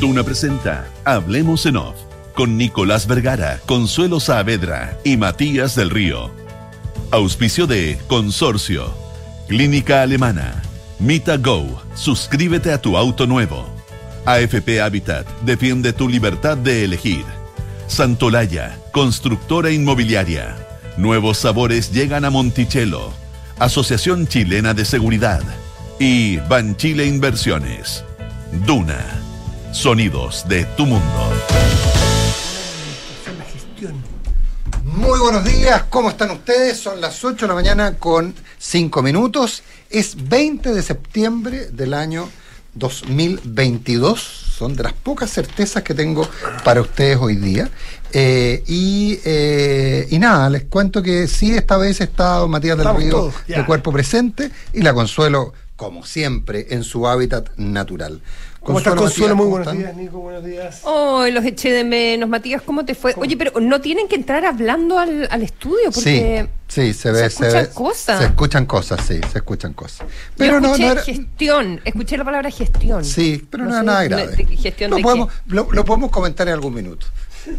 Duna presenta Hablemos en Off con Nicolás Vergara, Consuelo Saavedra y Matías del Río. Auspicio de Consorcio, Clínica Alemana, Mita Go, suscríbete a tu auto nuevo. AFP Habitat, defiende tu libertad de elegir. Santolaya, constructora inmobiliaria. Nuevos sabores llegan a Monticello. Asociación Chilena de Seguridad. Y Banchile Inversiones. Duna. Sonidos de tu mundo. Muy buenos días, ¿cómo están ustedes? Son las 8 de la mañana con 5 minutos. Es 20 de septiembre del año 2022. Son de las pocas certezas que tengo para ustedes hoy día. Eh, y, eh, y nada, les cuento que sí, esta vez está don Matías del Estamos Río todos, de cuerpo presente y la Consuelo, como siempre, en su hábitat natural. ¿Cómo estás, Consuelo? Muy ¿cómo buenos están? días, Nico. Buenos días. Oh, los eché de menos, Matías, ¿cómo te fue? Oye, pero no tienen que entrar hablando al, al estudio porque Sí, sí, se ve, se se, escuchan ve. cosas. Se escuchan cosas, sí, se escuchan cosas. Pero yo no, escuché no era. gestión, escuché la palabra gestión. Sí, pero no, sé, era nada grave. de- ¿Gestión lo, de podemos, qué? lo, lo podemos comentar en algún minuto.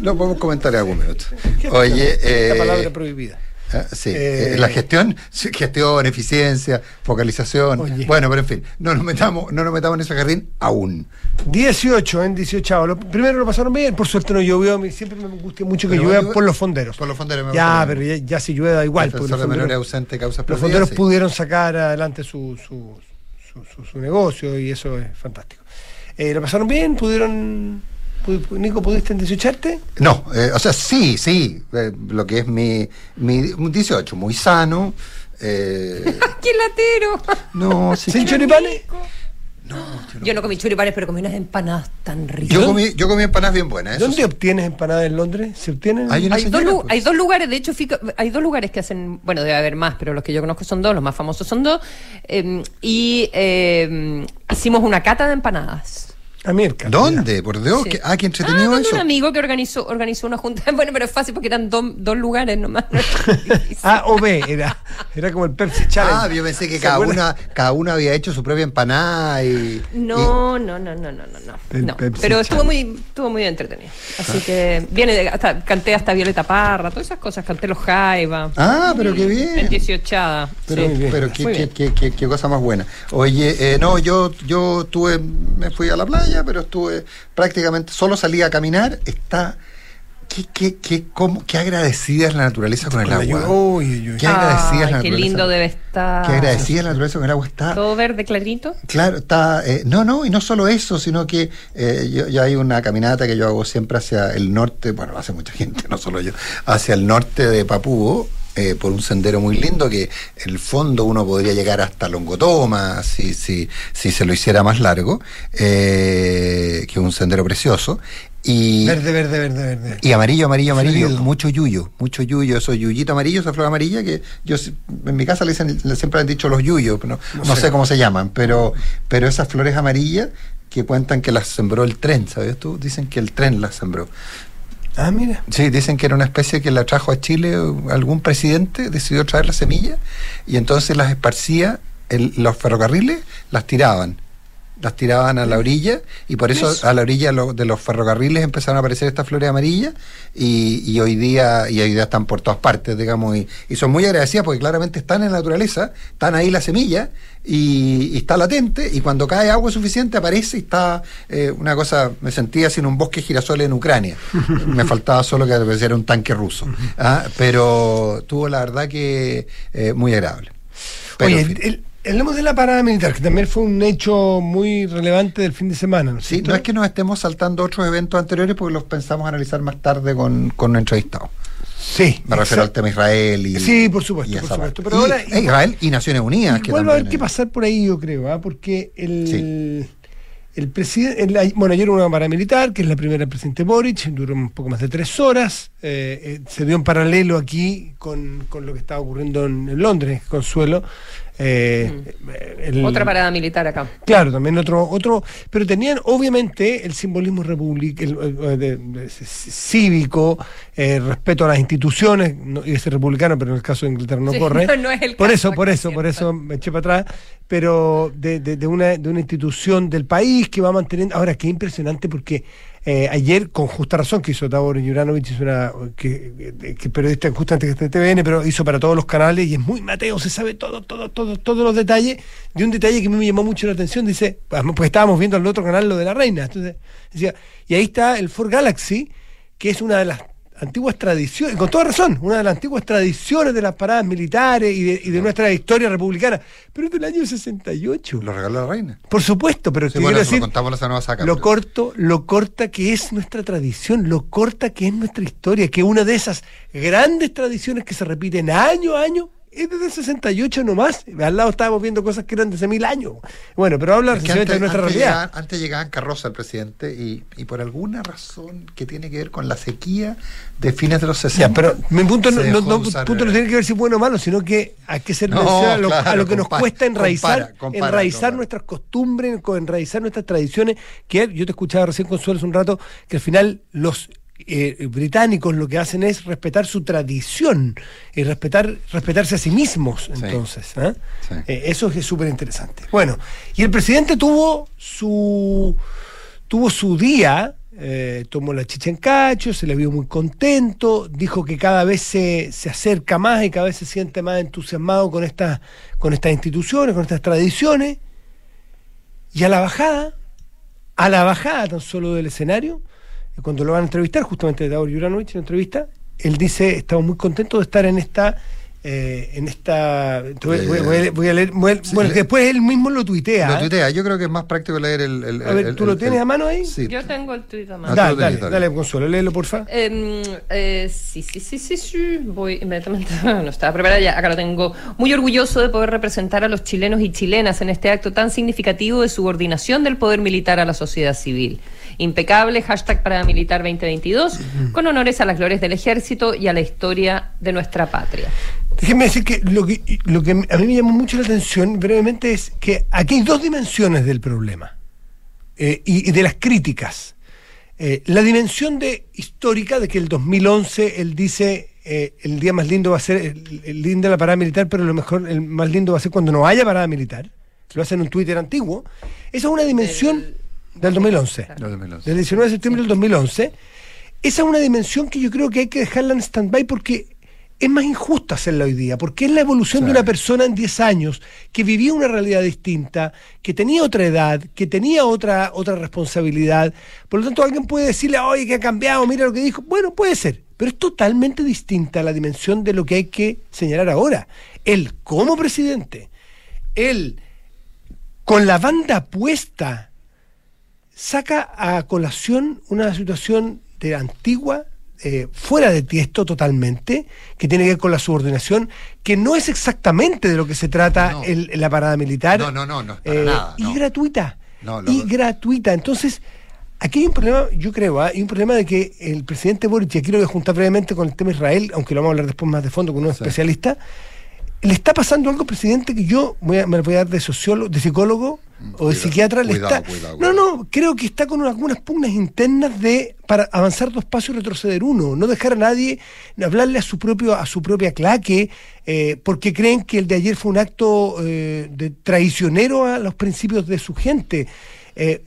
Lo podemos comentar en algún minuto. ¿Qué Oye, es eh, la palabra prohibida. Ah, sí, Eh, eh, la gestión, gestión, eficiencia, focalización. Oye. Bueno, pero en fin, no nos metamos, no nos metamos en ese jardín aún. 18 en 18. Lo, primero lo pasaron bien, por suerte no llovió. Siempre me gusta mucho que llueva por los fonderos. Por los fonderos me Ya, pero ya, ya si llueve da igual. los fonderos, ausentes causa los fonderos sí. pudieron sacar adelante su, su, su, su- su negocio y eso es fantástico. Eh, ¿Lo pasaron bien? ¿Pudieron. Nico, ¿pudiste desucharte? No, eh, o sea, sí, sí, eh, lo que es mi, mi un 18, muy sano. eh, ¡Qué latero! no, sí, ¿Sin choripanes? Yo no comí choripanes, pero comí unas empanadas tan ricas. yo comí, yo comí empanadas bien buenas. eso ¿Dónde sí. obtienes empanadas en Londres? ¿Se obtienen? Hay hay, dos, señora, pues. hay dos lugares, de hecho, fica- hay dos lugares que hacen, bueno, debe haber más, pero los que yo conozco son dos, los más famosos son dos. eh, y eh, hicimos una cata de empanadas. A Mirka. ¿Dónde? Por Dios, Sí. que, ah, qué Ah, entretenido donde eso. un amigo que organizó, organizó una junta. Bueno, pero es fácil porque eran dos- dos lugares nomás. no es tan difícil. A o B, era, era como el Pepsi Challenge. Ah, yo pensé que ¿Se cada una, cada una había hecho su propia empanada y. No, no, no, no, no, no, no. El no. Pepsi Pero estuvo muy, estuvo muy entretenido. Así que viene de- hasta, canté hasta Violeta Parra, todas esas cosas, canté los Jaiba. Ah, pero qué En bien. 18 Pero, bien. pero qué, qué- qué- qué cosa más buena. Oye, eh, no, yo, yo tuve, me fui a la playa, pero estuve prácticamente, solo salí a caminar. Está, qué, qué, qué, cómo, qué agradecida es la naturaleza con el agua. Qué agradecida es la Ay, qué naturaleza. lindo debe estar. Qué agradecida es la naturaleza con el agua. Está, Todo verde clarito. Claro, está. eh, no, no, y no solo eso, sino que eh, yo, yo hay una caminata que yo hago siempre hacia el norte, bueno, hace mucha gente, no solo yo, hacia el norte de Papúo. Eh, por un sendero muy lindo que en el fondo uno podría llegar hasta Longotoma si, si, si se lo hiciera más largo, eh, que es un sendero precioso. Y, Verde, verde, verde, verde. y amarillo, amarillo, amarillo, mucho yuyo, mucho yuyo, esos yuyito amarillo, esa flor amarilla que yo en mi casa le dicen, siempre han dicho los yuyos, pero no, no sé. cómo se llaman, pero, pero esas flores amarillas que cuentan que las sembró el tren, ¿sabes tú? Dicen que el tren las sembró. Ah, mira. Sí, dicen que era una especie que la trajo a Chile algún presidente, decidió traer la semilla y entonces las esparcía, en los ferrocarriles las tiraban. Las tiraban a la orilla y por eso Eso. a la orilla lo- de los ferrocarriles empezaron a aparecer estas flores amarillas y, y hoy día y hoy día están por todas partes, digamos, y, y son muy agradecidas porque claramente están en la naturaleza, están ahí la semilla y, y está latente y cuando cae agua suficiente aparece y está eh, una cosa, me sentía en un bosque de girasoles en Ucrania. me faltaba solo que apareciera un tanque ruso. Ah, Pero tuvo la verdad que eh, muy agradable. Pero, Oye, en fin. el- hablemos de la parada militar, que también fue un hecho muy relevante del fin de semana. ¿no Sí, no es que nos estemos saltando otros eventos anteriores porque los pensamos analizar más tarde con, con un entrevistado. Sí. Me refiero al tema Israel y. Sí, por supuesto, por supuesto. Pero Y- ahora- Israel y Naciones Unidas. que Igual va a haber que eh, pasar por ahí, yo creo, ¿ah? porque el, el presidente, bueno, ayer hubo una paramilitar, que es la primera del presidente Boric, duró un poco más de tres horas. Eh, eh, se dio en paralelo aquí con, con lo que estaba ocurriendo en, en Londres, Consuelo. Eh, el- Otra parada militar acá. Claro, también otro, otro, pero tenían obviamente el simbolismo republic, el, de- cívico, eh, respeto a las instituciones, no, y ese republicano, pero en el caso de Inglaterra no Sí, corre. no, no es el por caso eso, por eso, por eso me eché para atrás, pero de, de- de una, de una institución del país que va manteniendo. Ahora, qué impresionante porque eh, ayer, con justa razón, que hizo Tabor Juranovic, hizo una, que, que- periodista justamente que está en TVN, pero hizo para todos los canales y es muy Mateo, se sabe todo, todo, todo, todos los detalles. De un detalle que a mí me llamó mucho la atención, dice, pues estábamos viendo en el otro canal lo de la reina. Entonces, decía, y ahí está el Ford Galaxy, que es una de las antiguas tradiciones, con toda razón, una de las antiguas tradiciones de las paradas militares y de, y de nuestra historia republicana, pero es del año 68. Lo regaló la reina. Por supuesto, pero Sí, te bueno, lo decir, semana pasada, lo pero- corto, lo corta que es nuestra tradición, lo corta que es nuestra historia, que una de esas grandes tradiciones que se repiten año a año es desde el 68 nomás. Al lado estábamos viendo cosas que eran de hace mil años. Bueno, pero habla Es que precisamente de nuestra antes realidad. llegaban- antes llegaba en carroza el presidente y, y por alguna razón que tiene que ver con la sequía de fines de los 60. Ya, pero mi punto no, no- no- usar, punto no tiene que ver si es bueno o malo, sino que hay que ser a lo, a lo que nos compara, cuesta enraizar, compara, compara, enraizar nuestras costumbres, co- enraizar nuestras tradiciones, que yo te escuchaba recién Consuelo hace un rato, que al final los eh, británicos lo que hacen es respetar su tradición y respetar respetarse a sí mismos, Sí. entonces. ¿eh? Sí. Eh, eso es súper interesante. Bueno, y el presidente tuvo su tuvo su día, eh, tomó la chicha en cacho, se le vio muy contento, dijo que cada vez se, se acerca más y cada vez se siente más entusiasmado con estas, con estas instituciones, con estas tradiciones. Y a la bajada, a la bajada tan solo del escenario, cuando lo van a entrevistar, justamente Davor Juranovic en la entrevista, él dice, estamos muy contentos de estar en esta... eh, en esta voy, voy- voy a leer- voy a leer- voy a- Sí, bueno que después él mismo lo tuitea Lo ¿eh? tuitea. Yo creo que es más práctico leer el. el- A ver, el- ¿tú lo el- tienes el- a mano ahí? Sí. Yo tengo el tuit a mano. tenés, dale, dale. dale, Consuelo, léelo, porfa. Em, eh, sí, sí, sí, sí, sí. Voy inmediatamente. No estaba preparada ya. Acá lo tengo. Muy orgulloso de poder representar a los chilenos y chilenas en este acto tan significativo de subordinación del poder militar a la sociedad civil. Impecable, hashtag paramilitar 2022, con honores a las glorias del ejército y a la historia de nuestra patria. Déjenme decir que lo, que lo que a mí me llamó mucho la atención brevemente es que aquí hay dos dimensiones del problema eh, y, y de las críticas. Eh, la dimensión de histórica de que el 2011 él dice eh, el día más lindo va a ser el, el lindo de la parada militar, pero lo mejor, el más lindo va a ser cuando no haya parada militar. Lo hace en un Twitter antiguo. Esa es una dimensión del 2011 Del 2011. del 19 de septiembre del 2011, esa es una dimensión que yo creo que hay que dejarla en stand-by porque es más injusto hacerla hoy día, porque es la evolución de una persona en 10 años que vivía una realidad distinta, que tenía otra edad, que tenía otra, otra responsabilidad. Por lo tanto, alguien puede decirle, oye, que ha cambiado, mira lo que dijo. Bueno, puede ser, pero es totalmente distinta la dimensión de lo que hay que señalar ahora. Él, como presidente, él, con la banda puesta, saca a colación una situación de antigua, eh, fuera de tiesto totalmente, que tiene que ver con la subordinación, que no es exactamente de lo que se trata No. el- la parada militar. No, no, no, no es para Eh, nada, Y no. gratuita. No, lo- y gratuita. Entonces, aquí hay un problema, yo creo, ¿ah? hay un problema de que el presidente Boric, y aquí lo voy a juntar brevemente con el tema Israel, aunque lo vamos a hablar después más de fondo con un Sí. especialista, le está pasando algo, presidente, que yo voy a- me voy a dar de sociólogo, de psicólogo o de cuidado, psiquiatra. le está, cuidado, no, no, creo que está con algunas pugnas internas de para avanzar dos pasos y retroceder uno, no dejar a nadie hablarle a su propio a su propia claque, eh, porque creen que el de ayer fue un acto eh, de traicionero a los principios de su gente. Eh,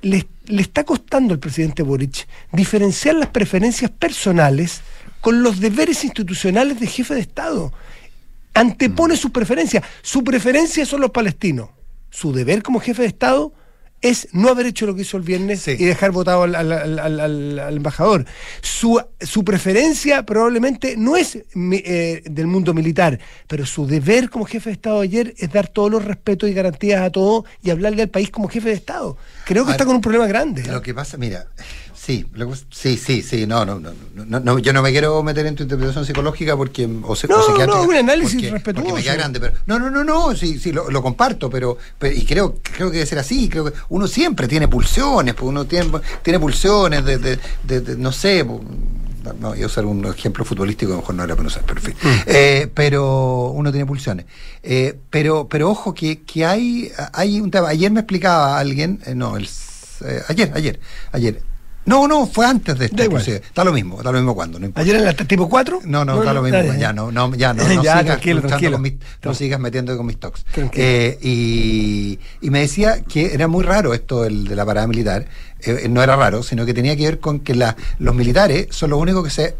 le, le está costando al presidente Boric diferenciar las preferencias personales con los deberes institucionales de jefe de Estado antepone sus preferencias. Su preferencia son los palestinos. Su deber como jefe de Estado es no haber hecho lo que hizo el viernes Sí. y dejar votado al, al- al- al- al- al embajador. Su, su preferencia probablemente no es eh, del mundo militar, pero su deber como jefe de Estado ayer es dar todos los respetos y garantías a todos y hablarle al país como jefe de Estado. Creo que está con un problema grande. Lo que pasa, mira, sí, sí, sí, sí, no, no, no, no, no, yo no me quiero meter en tu interpretación psicológica porque o, se- No, no, un análisis respetuoso. porque me queda grande, pero no, no, no, no, sí, sí, lo, comparto, pero, pero y creo, creo que debe ser así, creo que uno siempre tiene pulsiones, pues uno tiene, tiene pulsiones de, no sé, pues, no, voy a usar un ejemplo futbolístico, a lo mejor no era para usar, pero en fin. Eh, pero uno tiene pulsiones. Eh, pero, pero ojo que, que hay, hay un tema. Ayer me explicaba alguien, eh, no, el, eh, ayer, ayer, ayer. No, no, fue antes de esto. Da igual. inclusive. Está lo mismo, está lo mismo cuando. No importa. ¿Ayer en la tipo 4? No, no, está lo mismo. ya, Ya, no, no, ya no, no Ya, sigas tranquilo, tranquilo. con mis- no sigas metiendo con mis. Tranquilo. Eh, y, y me decía que era muy raro esto el de la parada militar. Eh, no era raro, sino que tenía que ver con que la- los militares son los únicos que se,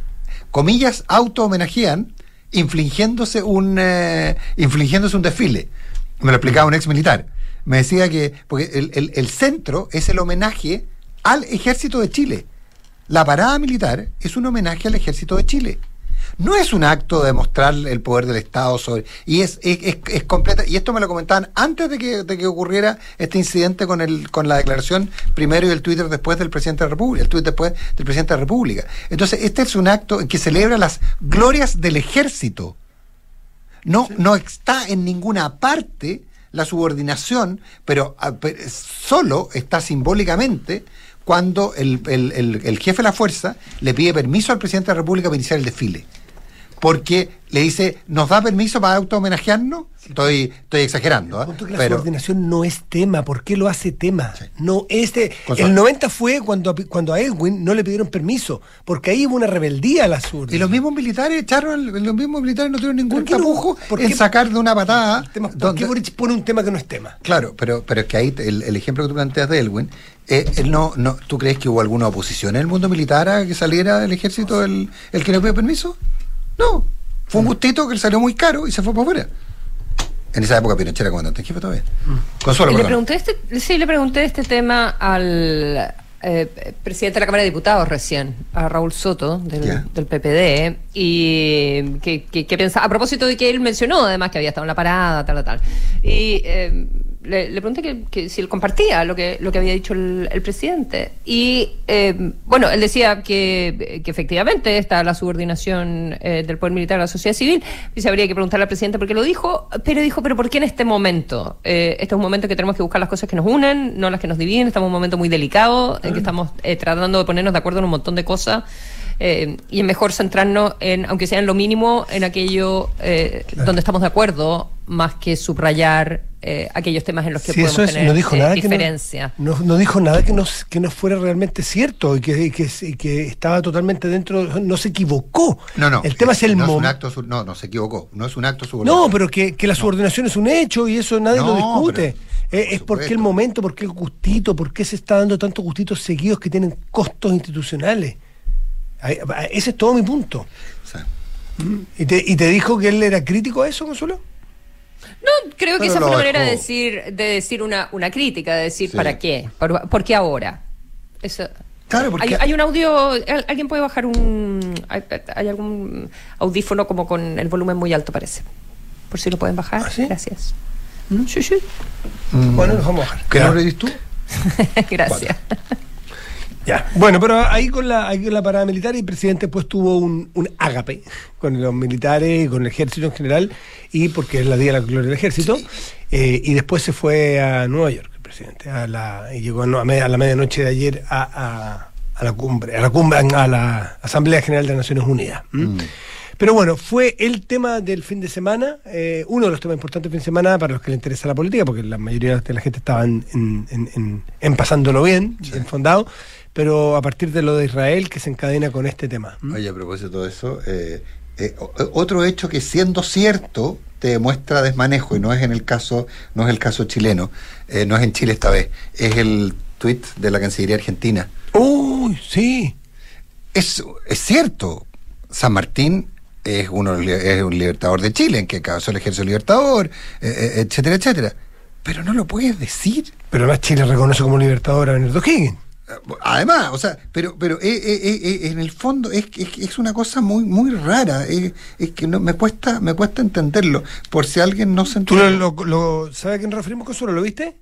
comillas, auto homenajean infligiéndose un, eh, infligiéndose un desfile. Me lo explicaba un ex militar. Me decía que, porque el, el- el centro es el homenaje al ejército de Chile. La parada militar es un homenaje al ejército de Chile. No es un acto de mostrar el poder del Estado sobre. Y es, es, es- es completa. Y esto me lo comentaban antes de que, de que ocurriera este incidente con el, con la declaración primero y el Twitter después del presidente de la República, el tweet después del presidente de la República. Entonces, este es un acto en que celebra las glorias del ejército. No, no está en ninguna parte la subordinación, pero ah, solo está simbólicamente cuando el, el- el- el jefe de la fuerza le pide permiso al presidente de la República para iniciar el desfile. Porque le dice, ¿nos da permiso para auto-homenajearnos? Estoy, estoy exagerando. Punto que la pero subordinación no es tema. ¿Por qué lo hace tema? No este. El su- 90 fue cuando, a- cuando a Edwin no le pidieron permiso, porque ahí hubo una rebeldía a la subordinación. y los mismos militares echaron, los mismos militares no tuvieron ningún tapujo ¿Por en qué? sacar de una patada. Tema- ¿Por donde- qué Boric pone un tema que no es tema? Claro, pero, pero es que ahí el, el ejemplo que tú planteas de Elwin, eh, él no, no, ¿tú crees que hubo alguna oposición en el mundo militar a que saliera del ejército el, el que no pidió permiso? No, fue un gustito que le salió muy caro y se fue para afuera. En esa época Pinochet era comandante en jefe todavía. Consuelo, le pregunté este, sí, le pregunté este tema al eh, presidente de la Cámara de Diputados recién, a Raúl Soto del, PPD, y que, que- que pensaba, a propósito de que él mencionó además que había estado en la parada, tal, tal, tal. Y eh, le, le pregunté que, que si él compartía lo que, lo que había dicho el, el presidente. Y eh, bueno, él decía que, que efectivamente está la subordinación eh, del poder militar a la sociedad civil. Y se habría que preguntarle al presidente por qué lo dijo, pero dijo, pero ¿por qué en este momento? Eh, este es un momento que tenemos que buscar las cosas que nos unen, no las que nos dividen. Estamos en un momento muy delicado en que estamos eh, tratando de ponernos de acuerdo en un montón de cosas. Eh, y es mejor centrarnos en, aunque sea en lo mínimo, en aquello eh, donde estamos de acuerdo, más que subrayar eh, aquellos temas en los que Sí, podemos eso es, tener no dijo eh, nada que no- diferencia. no, no dijo nada que no, que no fuera realmente cierto y que, y que, y que estaba totalmente dentro, no se equivocó. No, no. El tema es el no es un acto, no, no se equivocó. No es un acto subordinado. No, pero que, que la subordinación es un hecho y eso nadie lo discute. pero- Eh, es por porque el momento, porque el gustito, porque se está dando tantos gustitos seguidos que tienen costos institucionales. Ese es todo mi punto. ¿Y te, y te dijo que él era crítico a eso, Consuelo? No, creo que esa lo fue una manera de decir, de decir una, una crítica, de decir Sí. ¿para qué? ¿Por, por qué ahora? Eso. Claro, porque- hay, hay un audio, ¿al- alguien puede bajar un... Hay, hay algún audífono como con el volumen muy alto, parece. Por si lo pueden bajar. ¿Ah, sí? Gracias. Sí, sí. Bueno, nos vamos a bajar. ¿Qué dices tú? Gracias. Ya. Bueno, pero ahí con la, ahí con la parada militar el presidente pues tuvo un, un ágape con los militares y con el ejército en general, y porque es la Día de la Gloria del Ejército, eh, y después se fue a Nueva York el presidente, a la, y llegó a, no- a media- a la medianoche de ayer a, a- a la cumbre, a la cumbre, a la Asamblea General de las Naciones Unidas. ¿m? Pero bueno, fue el tema del fin de semana, eh, uno de los temas importantes del fin de semana para los que le interesa la política, porque la mayoría de la gente estaba en, en- en- en- pasándolo bien, bien fondado, pero a partir de lo de Israel que se encadena con este tema. ¿m? Oye, a propósito de eso, eh, eh, o- otro hecho que siendo cierto te demuestra desmanejo y no es en el caso no es el caso chileno, eh, no es en Chile esta vez, es el tuit de la Cancillería Argentina. Uy, sí. Es, es cierto, San Martín es, uno, es un libertador de Chile, en que caso el ejército libertador, eh, eh, etcétera, etcétera. Pero no lo puedes decir. Pero además Chile reconoce como libertador a Bernardo Higgins. Además, o sea, pero pero eh, eh, eh, en el fondo es, es, es una cosa muy muy rara, es que no, me cuesta me cuesta entenderlo, por si alguien no se ¿Tú enteró. lo, lo, lo- sabes a quién referimos, Consuelo? ¿Lo viste?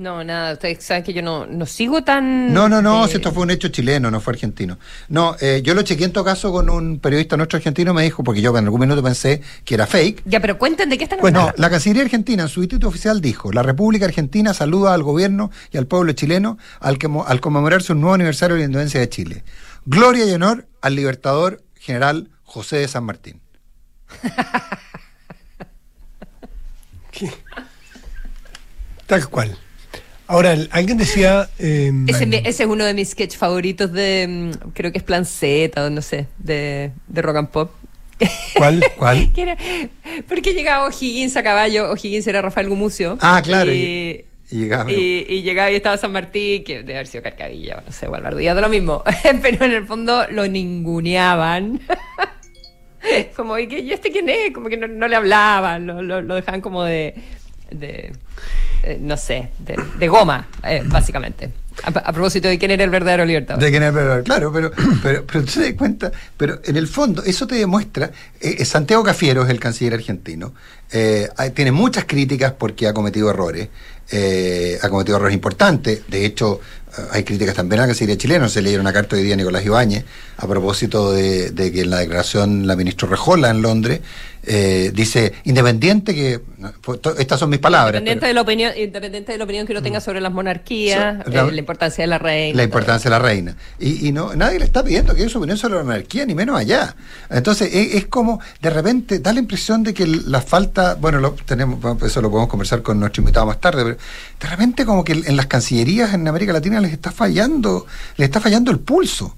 No, nada, ustedes saben que yo no, no sigo tan... No, no, no, eh, si esto fue un hecho chileno, no fue argentino. No, eh, yo lo chequeé en todo caso con un periodista nuestro argentino, me dijo, porque yo en algún minuto pensé que era fake. Ya, pero cuenten de qué están Bueno, hablando. la Cancillería Argentina en su título oficial dijo, la República Argentina saluda al gobierno y al pueblo chileno al, que, al conmemorarse un nuevo aniversario de la independencia de Chile. Gloria y honor al libertador general José de San Martín. ¿Qué? Tal cual. Ahora, alguien decía. eh, Ese, es uno de mis sketch favoritos de, mm, creo que es Plan Z o no sé, de, de Rock and Pop. ¿Cuál? ¿Cuál? Era- porque llegaba O'Higgins a caballo, O'Higgins era Rafael Gumucio. Ah, claro, Y, y llegaba- y- y llegaba y estaba San Martín, que debe haber sido Carcavilla, o no sé, Gualbardo, ya de lo mismo. Pero en el fondo lo ninguneaban. como, ¿y, qué- ¿y este quién es? Como que no, no le hablaban, lo, lo- lo dejaban como de. De eh, no sé, de, goma, eh, básicamente. A, propósito de quién era el verdadero libertador. De quién es verdad, claro, pero, pero, pero te das cuenta, pero en el fondo eso te demuestra, eh, eh, Santiago Cafiero es el canciller argentino, tiene muchas críticas porque ha cometido errores, ha cometido errores importantes, de hecho hay críticas también a la Cancillería chilena, se leyeron una carta hoy día Nicolás Ibáñez a propósito de, de que en la declaración la ministra Rejola en Londres eh, dice, independiente que, estas son mis palabras. Independiente pero- de la opinión, independiente de la opinión que uno tenga sobre las monarquías, So- la- eh, la importancia de la reina. la importancia de la reina. Y, y no nadie le está pidiendo que dé su opinión sobre la monarquía, ni menos allá. Entonces, es, es como, de repente, da la impresión de que la falta, bueno, lo tenemos eso lo podemos conversar con nuestro invitado más tarde, pero de repente como que en las cancillerías en América Latina les está fallando, les está fallando el pulso.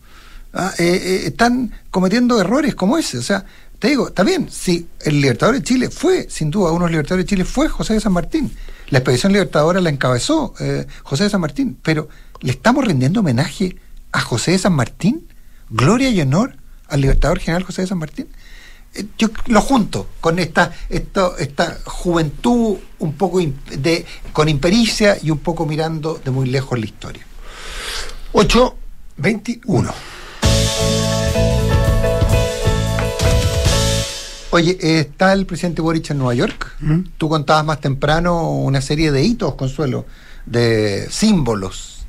Ah, eh, eh, están cometiendo errores como ese. O sea, te digo, está bien, si el Libertador de Chile fue, sin duda, uno de los Libertadores de Chile fue José de San Martín. La expedición Libertadora la encabezó eh, José de San Martín, pero ¿le estamos rindiendo homenaje a José de San Martín? ¿Gloria y honor al Libertador General José de San Martín? Eh, Yo lo junto con esta, esto, esta juventud un poco de, con impericia y un poco mirando de muy lejos la historia. 8.21. Oye, eh, está el presidente Boric en Nueva York. ¿Mm? Tú contabas más temprano una serie de hitos, Consuelo, de símbolos.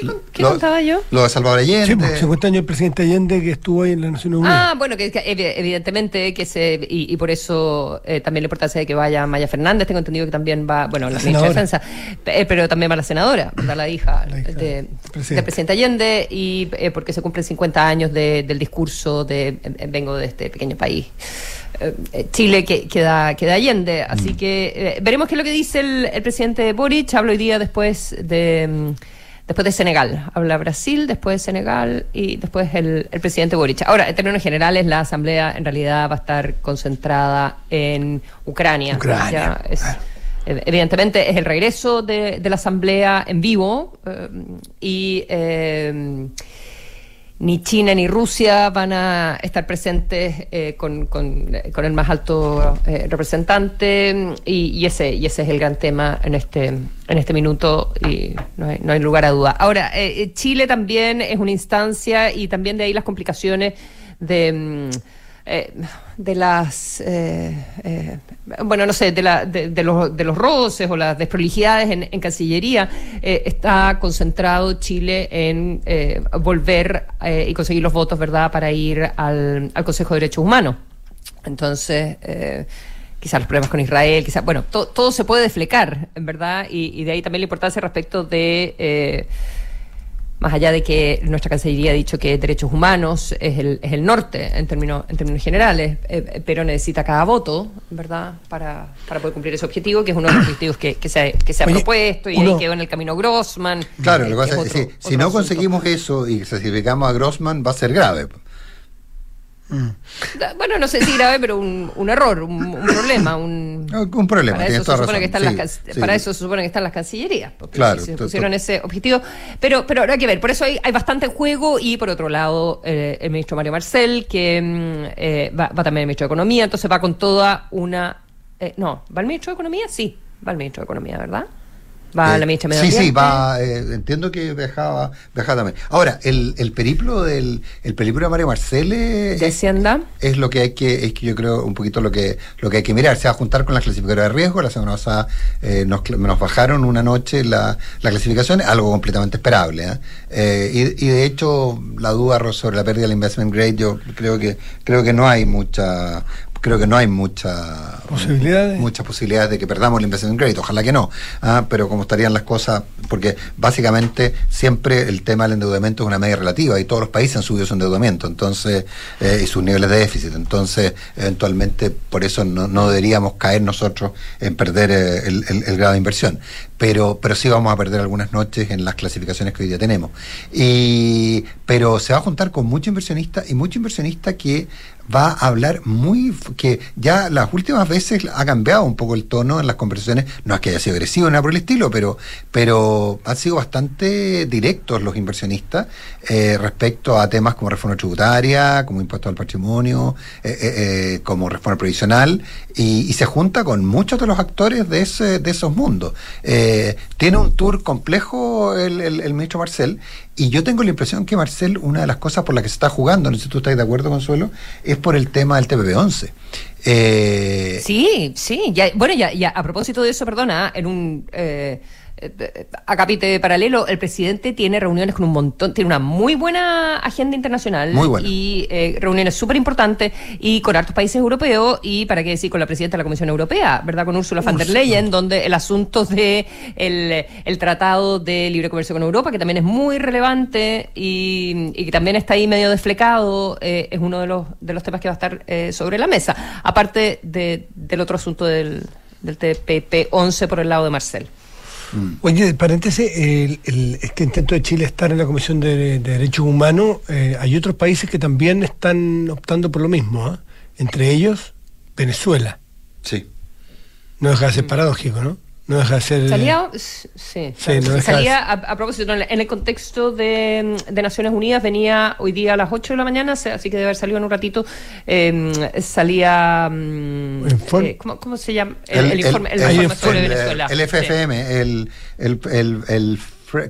¿Qué, qué Lo- contaba yo? Lo de Salvador Allende. Sí, pues, 50 años el presidente Allende que estuvo ahí en las Naciones Unidas. Ah, bueno, que, que evi- evidentemente que se. Y, y por eso eh, también la importancia de que vaya Maya Fernández. Tengo entendido que también va, bueno, la, La ministra de. Defensa, eh, pero también va la senadora, ¿verdad? la hija, La hija de, del presidente. Allende, y eh, porque se cumplen 50 años de- del discurso de eh, vengo de este pequeño país. Chile que, que, da, que da Allende. Así que eh, veremos qué es lo que dice el, el presidente Boric. Habla hoy día después de. Después de Senegal, habla Brasil, después de Senegal y después el, el presidente Boric. Ahora, en términos generales, la asamblea en realidad va a estar concentrada en Ucrania. Ucrania, es- claro. Evidentemente es el regreso de, de la asamblea en vivo eh, y eh, ni China ni Rusia van a estar presentes eh, con, con- el más alto eh, representante y, y ese y ese es el gran tema en este en este minuto y no hay, no hay lugar a duda. Ahora eh, eh, Chile también es una instancia y también de ahí las complicaciones de mm, eh, de las eh, eh, bueno no sé de, la, de, los, de los roces o las desprolijidades en, Cancillería eh, está concentrado Chile en volver y conseguir los votos verdad para ir al, al Consejo de Derechos Humanos. Entonces quizás los problemas con Israel quizás bueno to- todo se puede desflecar en verdad y, de ahí también la importancia respecto de más allá de que nuestra Cancillería ha dicho que derechos humanos es el, es el norte en términos, en términos generales, eh, eh, pero necesita cada voto, ¿verdad?, para, para poder cumplir ese objetivo, que es uno de los objetivos que, que se, ha- que se ha Oye, propuesto y uno- ahí quedó en el camino Grossman. Claro, eh, lo que que pasa es es que otro- si, no asunto. conseguimos eso y sacrificamos a Grossman, va a ser grave. Bueno, no sé si grave, pero un, un error, un, un problema, un... Un problema, Para eso, se supone que están las, Sí, para eso se supone que están las cancillerías, porque Claro, se pusieron ese objetivo. Pero, pero habrá que ver, por eso hay, hay bastante juego y por otro lado eh, el ministro Mario Marcel, que mm, eh, va, va también el ministro de Economía, entonces va con toda una... eh, no, ¿va el ministro de Economía? Sí, va el ministro de Economía, ¿verdad? Va Eh, la ministra Sí, sí, va, eh, entiendo que viajaba, viajaba también. Ahora, el, el periplo del el periplo de Mario Marcele De es, Hacienda. es lo que hay que, es que yo creo un poquito lo que, lo que hay que mirar. Se va a juntar con las clasificadoras de riesgo. La semana pasada eh, nos, nos bajaron una noche la, la clasificación, algo completamente esperable. ¿eh? Eh, y, y de hecho, la duda sobre la pérdida del investment grade, yo creo que, creo que no hay mucha, creo que no hay mucha ¿Posibilidades? muchas posibilidades de que perdamos el investment grade, ojalá que no, ah, pero como estarían las cosas, porque básicamente siempre el tema del endeudamiento es una media relativa y todos los países han subido su endeudamiento, entonces, eh, y sus niveles de déficit, entonces eventualmente por eso no, no deberíamos caer nosotros en perder eh, el, el- el grado de inversión, pero, pero sí vamos a perder algunas noches en las clasificaciones que hoy día tenemos. Y, pero se va a juntar con mucho inversionista y mucho inversionista que va a hablar muy que ya las últimas veces ha cambiado un poco el tono en las conversaciones. No es que haya sido agresivo nada por el estilo pero pero han sido bastante directos los inversionistas eh, respecto a temas como reforma tributaria como impuesto al patrimonio eh, eh, como reforma previsional y, se junta con muchos de los actores de ese de esos mundos. Tiene un tour complejo el- el ministro Marcel y yo tengo la impresión que Marcel, una de las cosas por las que se está jugando, no sé si tú estás de acuerdo, Consuelo, es por el tema del TPP-11. Eh, Sí, sí. Ya, bueno, ya, a propósito de eso, perdona, en un eh, eh, acápite paralelo, el presidente tiene reuniones con un montón, tiene una muy buena agenda internacional Muy buena. y eh, reuniones súper importantes y con hartos países europeos y, para qué decir, con la presidenta de la Comisión Europea, ¿verdad? Con Ursula von der Leyen, donde el asunto de el, el Tratado de Libre Comercio con Europa, que también es muy relevante y, y que también está ahí medio desflecado, eh, es uno de los, de los temas que va a estar eh, sobre la mesa, aparte de- del otro asunto del, del TPP-11 por el lado de Marcel. Oye, paréntesis, el- el- este intento de Chile estar en la Comisión de, de Derechos Humanos, eh, hay otros países que también están optando por lo mismo, ¿ah? entre ellos Venezuela. sí. No deja de ser paradójico, ¿no? No deja de ser... Salía, s- sí, Sí, no salía a, a propósito, en el- en el contexto de, de Naciones Unidas, venía hoy día a las 8 de la mañana, así que debe haber salido en un ratito, eh, salía... mm, eh, ¿cómo, cómo se llama? El, el informe, el el- informe sobre el, Venezuela. el FFM, el, el, el,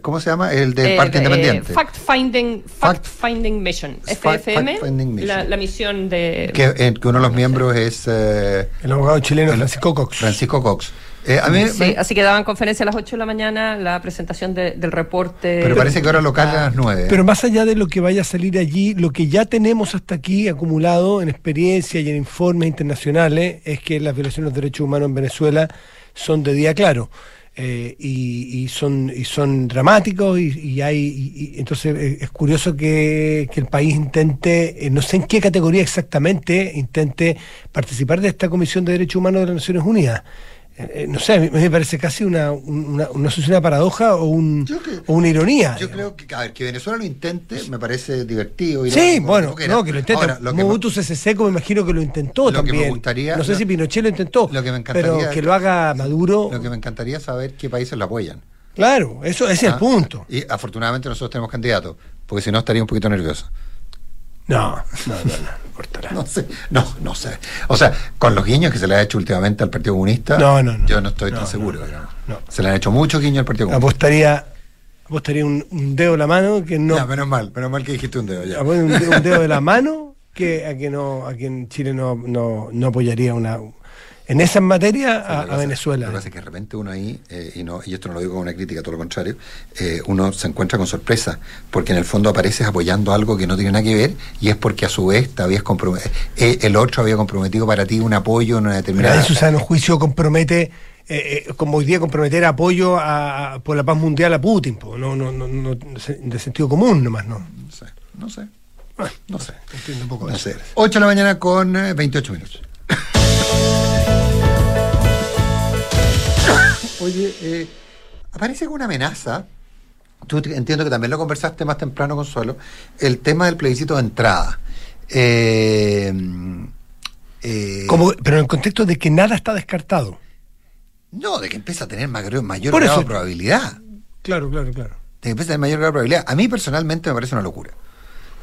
¿cómo se llama? El de Eh, Parte eh, Independiente. Fact Finding, Fact- Fact Finding Mission, Fact- FFM, Mission. La, la misión de... que, eh, que uno de los miembros es eh, El abogado chileno Francisco Cox. Francisco Cox. Eh, a mí, Sí, así que daban conferencia a las 8 de la mañana, la presentación de- del reporte... pero parece que ahora local a las 9. Pero más allá de lo que vaya a salir allí, lo que ya tenemos hasta aquí acumulado en experiencia y en informes internacionales es que las violaciones de los derechos humanos en Venezuela son de día claro. eh, y, y son y son dramáticos y, y hay y- y entonces eh, es curioso que, que el país intente eh, no sé en qué categoría exactamente intente participar de esta comisión de derechos humanos de las Naciones Unidas Eh, no sé a mí me parece casi una una, una, una paradoja o, un, Yo que- o una ironía Yo digamos. creo que, a ver, que Venezuela lo intente me parece divertido. y Sí, bueno, que no, que lo intenta. Que me- Mobutu Sese Seko me imagino que lo intentó Lo que me también. gustaría- no sé lo- si Pinochet lo intentó, lo que me encantaría- pero que lo haga Maduro, Lo que me encantaría saber qué países lo apoyan. claro, eso ese es Ah, el punto. Y afortunadamente nosotros tenemos candidatos, porque si no estaría un poquito nervioso. No, no, no, no, no importará. No sé, no, no sé. O sea, con los guiños que se le ha hecho últimamente al Partido Comunista, No, no, no. yo no estoy No, tan seguro. no, digamos. no. Se le han hecho muchos guiños al Partido Comunista. Apostaría, apostaría un, un dedo en la mano que no. Ya, menos mal, menos mal que dijiste un dedo ya. apostaría un, dedo- un dedo de la mano que a que no, a que en Chile no, no, no apoyaría una en esa materia Lo que a, Venezuela. Lo que pasa es que de repente uno ahí, eh, y, no, y esto no lo digo como una crítica, todo lo contrario, eh, uno se encuentra con sorpresa, porque en el fondo apareces apoyando algo que no tiene nada que ver, y es porque a su vez te habías comprometido, el otro había comprometido para ti un apoyo en una Pero determinada... en su sano juicio compromete, eh, eh, como hoy día comprometer apoyo a, a- por la paz mundial a Putin, po, no, no, no, no, de sentido común nomás, ¿no? No sé, no sé, Bueno, no sé. entiendo un poco No eso. sé. 8 de la mañana con eh, 28 minutos. Oye, eh, aparece alguna amenaza. Tú entiendo que también lo conversaste más temprano, Consuelo. El tema del plebiscito de entrada. Eh, eh, Como, pero en el contexto de que nada está descartado. No, de que empieza a tener mayor, mayor Por grado eso- de probabilidad. Claro, claro, claro. de que empieza a tener mayor grado de probabilidad. A mí personalmente me parece una locura.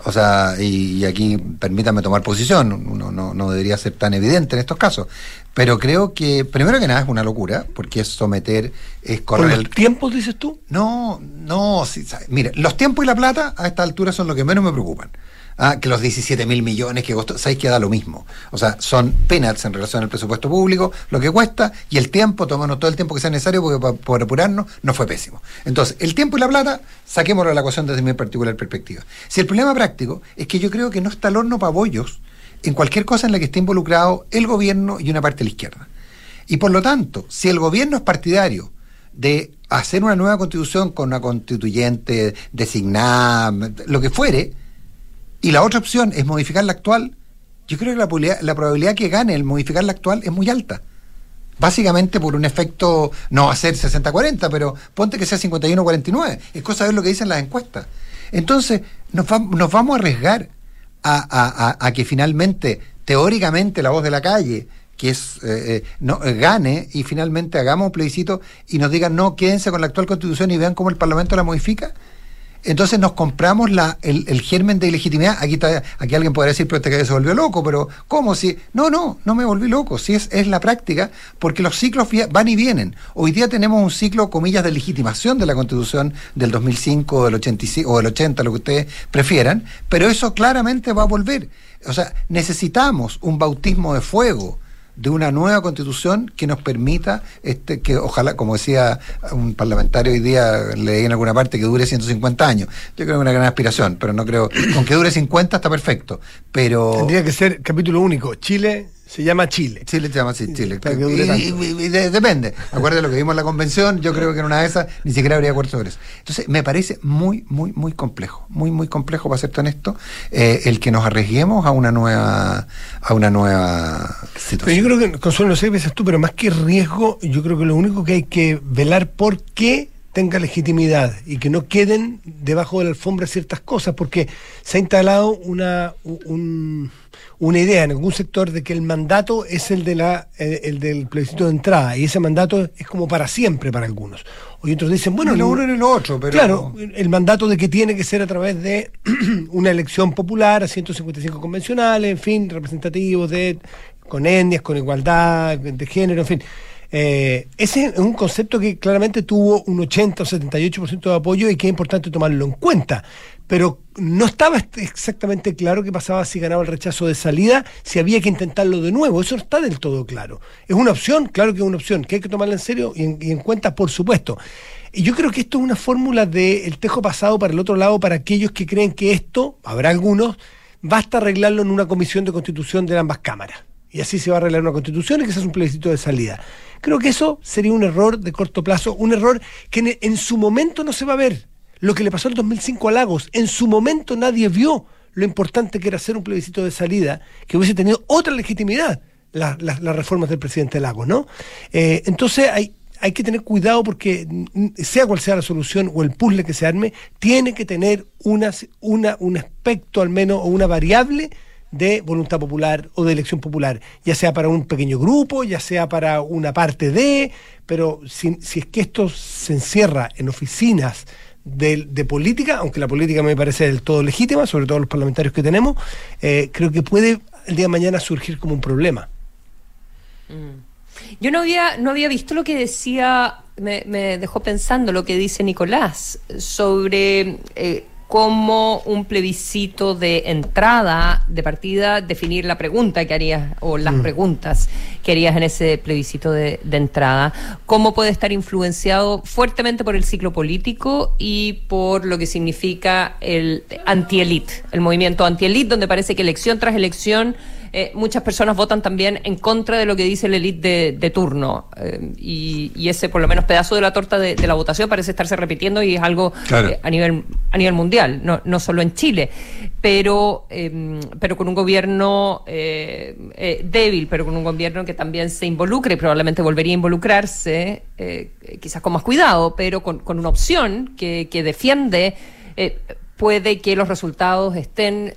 O sea, y, y aquí permítanme tomar posición, uno no, no debería ser tan evidente en estos casos, Pero creo que, primero que nada, es una locura, porque es someter, es ¿Por correr los tiempos, dices tú? No, no, sí, mire, los tiempos y la plata a esta altura son lo que menos me preocupan. Ah, que los 17 mil millones que costó, sabéis que da lo mismo. O sea, son peanuts en relación al presupuesto público, lo que cuesta, y el tiempo, tomarnos todo el tiempo que sea necesario, porque pa- por apurarnos no fue pésimo. Entonces, el tiempo y la plata, saquémoslo de la ecuación desde mi particular perspectiva. Si el problema práctico es que yo creo que no está el horno para bollos en cualquier cosa en la que esté involucrado el gobierno y una parte de la izquierda. Y por lo tanto, si el gobierno es partidario de hacer una nueva constitución con una constituyente designada, lo que fuere, y la otra opción es modificar la actual, yo creo que la probabilidad, la probabilidad que gane el modificar la actual es muy alta. Básicamente por un efecto, no ser 60-40, pero ponte que sea 51-49. Es cosa de ver lo que dicen las encuestas. Entonces, nos, nos vamos a arriesgar a que finalmente, teóricamente, la voz de la calle, que es eh, eh, no eh, gane y finalmente hagamos un plebiscito y nos digan no, quédense con la actual constitución y vean cómo el Parlamento la modifica. Entonces nos compramos la, el, el germen de ilegitimidad. Aquí, está, aquí alguien podría decir, pero este que se volvió loco, pero ¿cómo si? No, no, no me volví loco. Si es, es la práctica, porque los ciclos van y vienen. Hoy día tenemos un ciclo, comillas, de legitimación de la Constitución del 2005, del 85 o del 80, lo que ustedes prefieran, pero eso claramente va a volver. O sea, necesitamos un bautismo de fuego de una nueva constitución que nos permita, este, que ojalá, como decía un parlamentario hoy día, leí en alguna parte, que dure 150 años. Yo creo que es una gran aspiración, pero no creo, con que dure 50 está perfecto. Pero Tendría que ser capítulo único. Chile se llama Chile. Chile se llama así, Chile. Y- tanto. y- y de- depende. Acuérdate lo que vimos en la convención, yo creo que en una de esas ni siquiera habría acuerdo sobre eso. Entonces, me parece muy, muy, muy complejo, muy, muy complejo, para ser tan honesto, eh, el que nos arriesguemos a una nueva, a una nueva Pero situación. yo creo que, Consuelo, no sé qué piensas tú, pero más que riesgo, yo creo que lo único que hay que velar por que tenga legitimidad y que no queden debajo de la alfombra ciertas cosas, porque se ha instalado una, un- una idea en algún sector de que el mandato es el, de la, eh, el del plebiscito de entrada y ese mandato es como para siempre para algunos. Hoy otros dicen, bueno, no- uno ni lo otro, pero- Claro, el mandato de que tiene que ser a través de una elección popular a 155 convencionales, en fin, representativos de con etnias, con igualdad de género, en fin. Eh, ese es un concepto que claramente tuvo un 80 o 78% de apoyo y que es importante tomarlo en cuenta. Pero no estaba est- exactamente claro qué pasaba si ganaba el rechazo de salida, si había que intentarlo de nuevo. Eso no está del todo claro. ¿Es una opción? Claro que es una opción, que hay que tomarla en serio y en, cuenta, por supuesto. Y yo creo que esto es una fórmula del tejo pasado para el otro lado, para aquellos que creen que esto, habrá algunos, basta arreglarlo en una comisión de constitución de ambas cámaras. Y así se va a arreglar una constitución y que se hace un plebiscito de salida. Creo que eso sería un error de corto plazo, un error que en su momento no se va a ver. Lo que le pasó en 2005 a Lagos, en su momento nadie vio lo importante que era hacer un plebiscito de salida que hubiese tenido otra legitimidad la- la- las reformas del presidente Lagos, ¿no? Eh, entonces hay, hay que tener cuidado porque sea cual sea la solución o el puzzle que se arme, tiene que tener una, una, un aspecto al menos o una variable de voluntad popular o de elección popular, ya sea para un pequeño grupo, ya sea para una parte de, pero si, si es que esto se encierra en oficinas de, de política, aunque la política me parece del todo legítima, sobre todo los parlamentarios que tenemos, eh, creo que puede el día de mañana surgir como un problema. Yo no había, no había visto lo que decía, me, me dejó pensando lo que dice Nicolás sobre eh, cómo un plebiscito de entrada, de partida, definir la pregunta que harías o las preguntas que harías en ese plebiscito de, de entrada, cómo puede estar influenciado fuertemente por el ciclo político y por lo que significa el anti-elite, el movimiento anti-elite, donde parece que elección tras elección eh, muchas personas votan también en contra de lo que dice la élite de, de turno. eh, y, y ese, por lo menos, pedazo de la torta de, de la votación parece estarse repitiendo y es algo Claro. eh, a, nivel, a nivel mundial, no, no solo en Chile. Pero, eh, pero con un gobierno débil, pero con un gobierno que también se involucre y probablemente volvería a involucrarse, eh, quizás con más cuidado, pero con, con una opción que, que defiende, puede que los resultados estén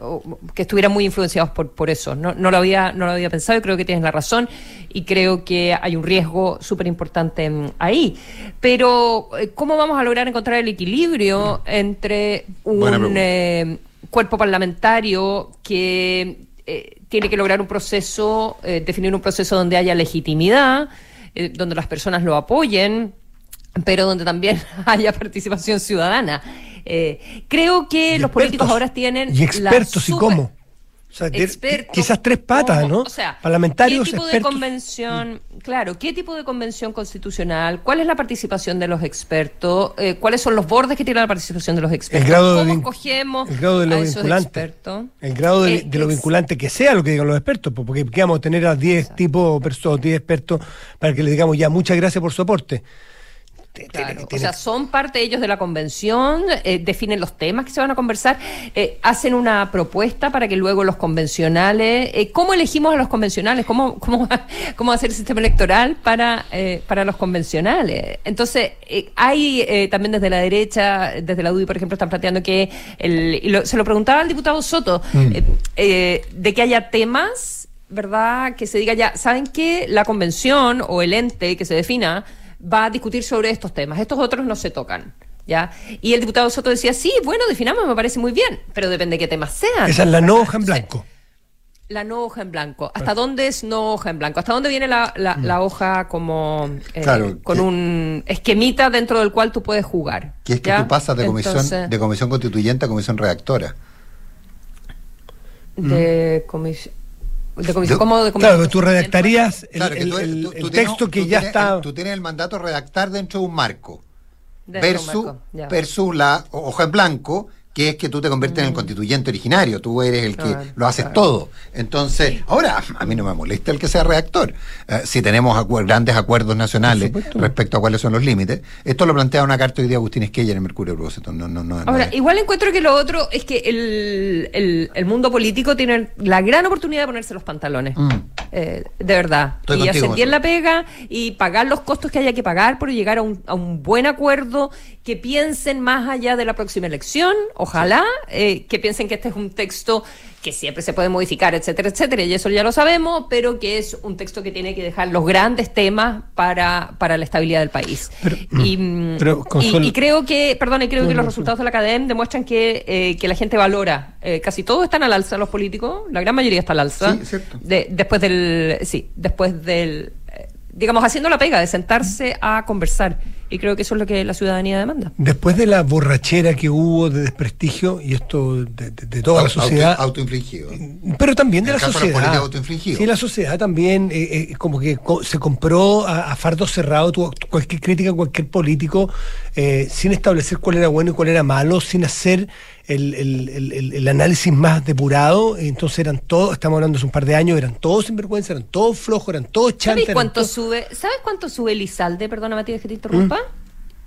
o que estuvieran muy influenciados por, por eso. No, no, lo había, no lo había pensado y creo que tienes la razón y creo que hay un riesgo súper importante ahí. Pero, eh, ¿cómo vamos a lograr encontrar el equilibrio entre un eh, cuerpo parlamentario que... eh, tiene que lograr un proceso, eh, definir un proceso donde haya legitimidad, donde las personas lo apoyen, pero donde también haya participación ciudadana. Eh, creo que Y los políticos ahora tienen... Y expertos, ¿y cómo? O sea, de- expertos, quizás tres patas. ¿no? O sea, Parlamentarios, ¿qué tipo expertos. de convención, claro, qué tipo de convención constitucional? ¿Cuál es la participación de los expertos? Eh, ¿Cuáles son los bordes que tiene la participación de los expertos? El grado de ¿Cómo vin- escogemos el grado de lo a vinculante. expertos? El grado de, de lo vinculante que sea lo que digan los expertos, porque ¿qué vamos a tener a 10 tipos, perso- 10 expertos para que le digamos ya muchas gracias por su aporte. Claro, o sea, son parte ellos de la convención, eh, definen los temas que se van a conversar, eh, hacen una propuesta para que luego los convencionales, eh, ¿cómo elegimos a los convencionales? ¿Cómo, cómo, cómo hacer el sistema electoral para, para los convencionales? Entonces, hay también desde la derecha, desde la UDI, por ejemplo, están planteando que, el, y lo- se lo preguntaba al diputado Soto, eh, de que haya temas ¿verdad? Que se diga ya, ¿saben qué? La convención o el ente que se defina va a discutir sobre estos temas. Estos otros no se tocan. ¿Ya? Y el diputado Soto decía, sí, bueno, definamos, me parece muy bien, pero depende de qué temas sean. Esa es la no hoja en blanco. La no hoja en blanco. ¿Hasta dónde es no hoja en blanco? ¿Hasta dónde viene la, la- la hoja como eh, Claro, con que- un esquemita dentro del cual tú puedes jugar? Que es que ¿ya? tú pasas de comisión, Entonces, de comisión constituyente a comisión redactora. de comisión... De comisión De- ¿Cómo de Claro, pero comisión tú redactarías el, Claro, que el- tú- el- tú- el tú tienes- texto que ya tienes está... el- tú tienes el mandato redactar dentro de un marco. Dentro de un versus, marco, versus la hoja en blanco, que es que tú te conviertes en el constituyente originario, tú eres el que Mm. Lo haces claro. todo. Entonces, ahora, a mí no me molesta el que sea redactor. Eh, si tenemos grandes acuerdos nacionales respecto a cuáles son los límites, esto lo plantea una carta hoy día Agustín Esquella en el Mercurio de Propósito. No, no, no, Ahora, igual encuentro que lo otro es que el, el- el mundo político tiene la gran oportunidad de ponerse los pantalones. Mm. Eh, de verdad. Estoy y hacer bien la pega y pagar los costos que haya que pagar por llegar a un, a un buen acuerdo, que piensen más allá de la próxima elección, ojalá, eh, que piensen que este es un texto que siempre se puede modificar, etcétera, etcétera, y eso ya lo sabemos, pero que es un texto que tiene que dejar los grandes temas para, para la estabilidad del país. Pero- y, mm, pero, y- Consuelo- y creo que, perdón, y creo No, que los resultados de la academia demuestran que, eh, que la gente valora. Eh, casi todos están al alza los políticos, la gran mayoría está al alza. Sí, cierto. De- después del, sí, después del, digamos, haciendo la pega, de sentarse a conversar. Y creo que eso es lo que la ciudadanía demanda. Después de la borrachera que hubo de desprestigio, y esto de, de- de toda la auto- sociedad, autoinfligido. pero también de la sociedad. Sí, la sociedad también, eh, eh, como que co- se compró a, a fardo cerrado tu- cualquier crítica a cualquier político, eh, sin establecer cuál era bueno y cuál era malo, sin hacer el, el- el- el- análisis más depurado. Entonces eran todos, estamos hablando hace un par de años, eran todos sinvergüenza, eran todos flojos, eran todos chantas. ¿Sabes cuánto todos- sube? ¿Sabes cuánto sube el ISALDE? Perdona, Matías, que te interrumpa.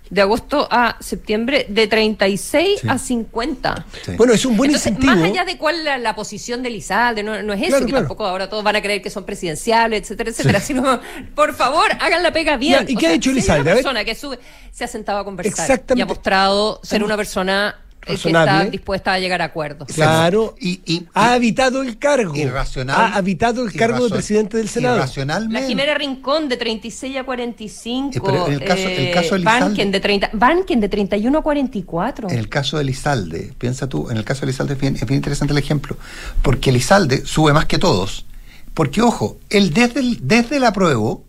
De agosto a septiembre, de 36 Sí. a 50. Sí. Bueno, es un buen Entonces, incentivo. más allá de cuál es la, la posición del ISALDE, no, no es eso, Claro, que claro. tampoco ahora todos van a creer que son presidenciables, etcétera, etcétera, sino, por favor, hagan la pega bien. Ya, ¿y qué ha hecho el si Una persona que sube, se ha sentado a conversar Exactamente. y ha mostrado ser una persona eh, que Razonable. está dispuesta a llegar a acuerdos. Claro, Y- y- ha habitado el cargo. Irracional. Ha habitado el cargo de presidente del Senado. Irracionalmente. La Jimena Rincón de 36 a 45. Eh, pero en el caso- el caso del Banken de 30, Banken de 31 a 44. En el caso de Elizalde, piensa tú, en el caso de Elizalde es bien, es bien interesante el ejemplo, porque Elizalde sube más que todos, porque ojo, él desde el, desde el apruebo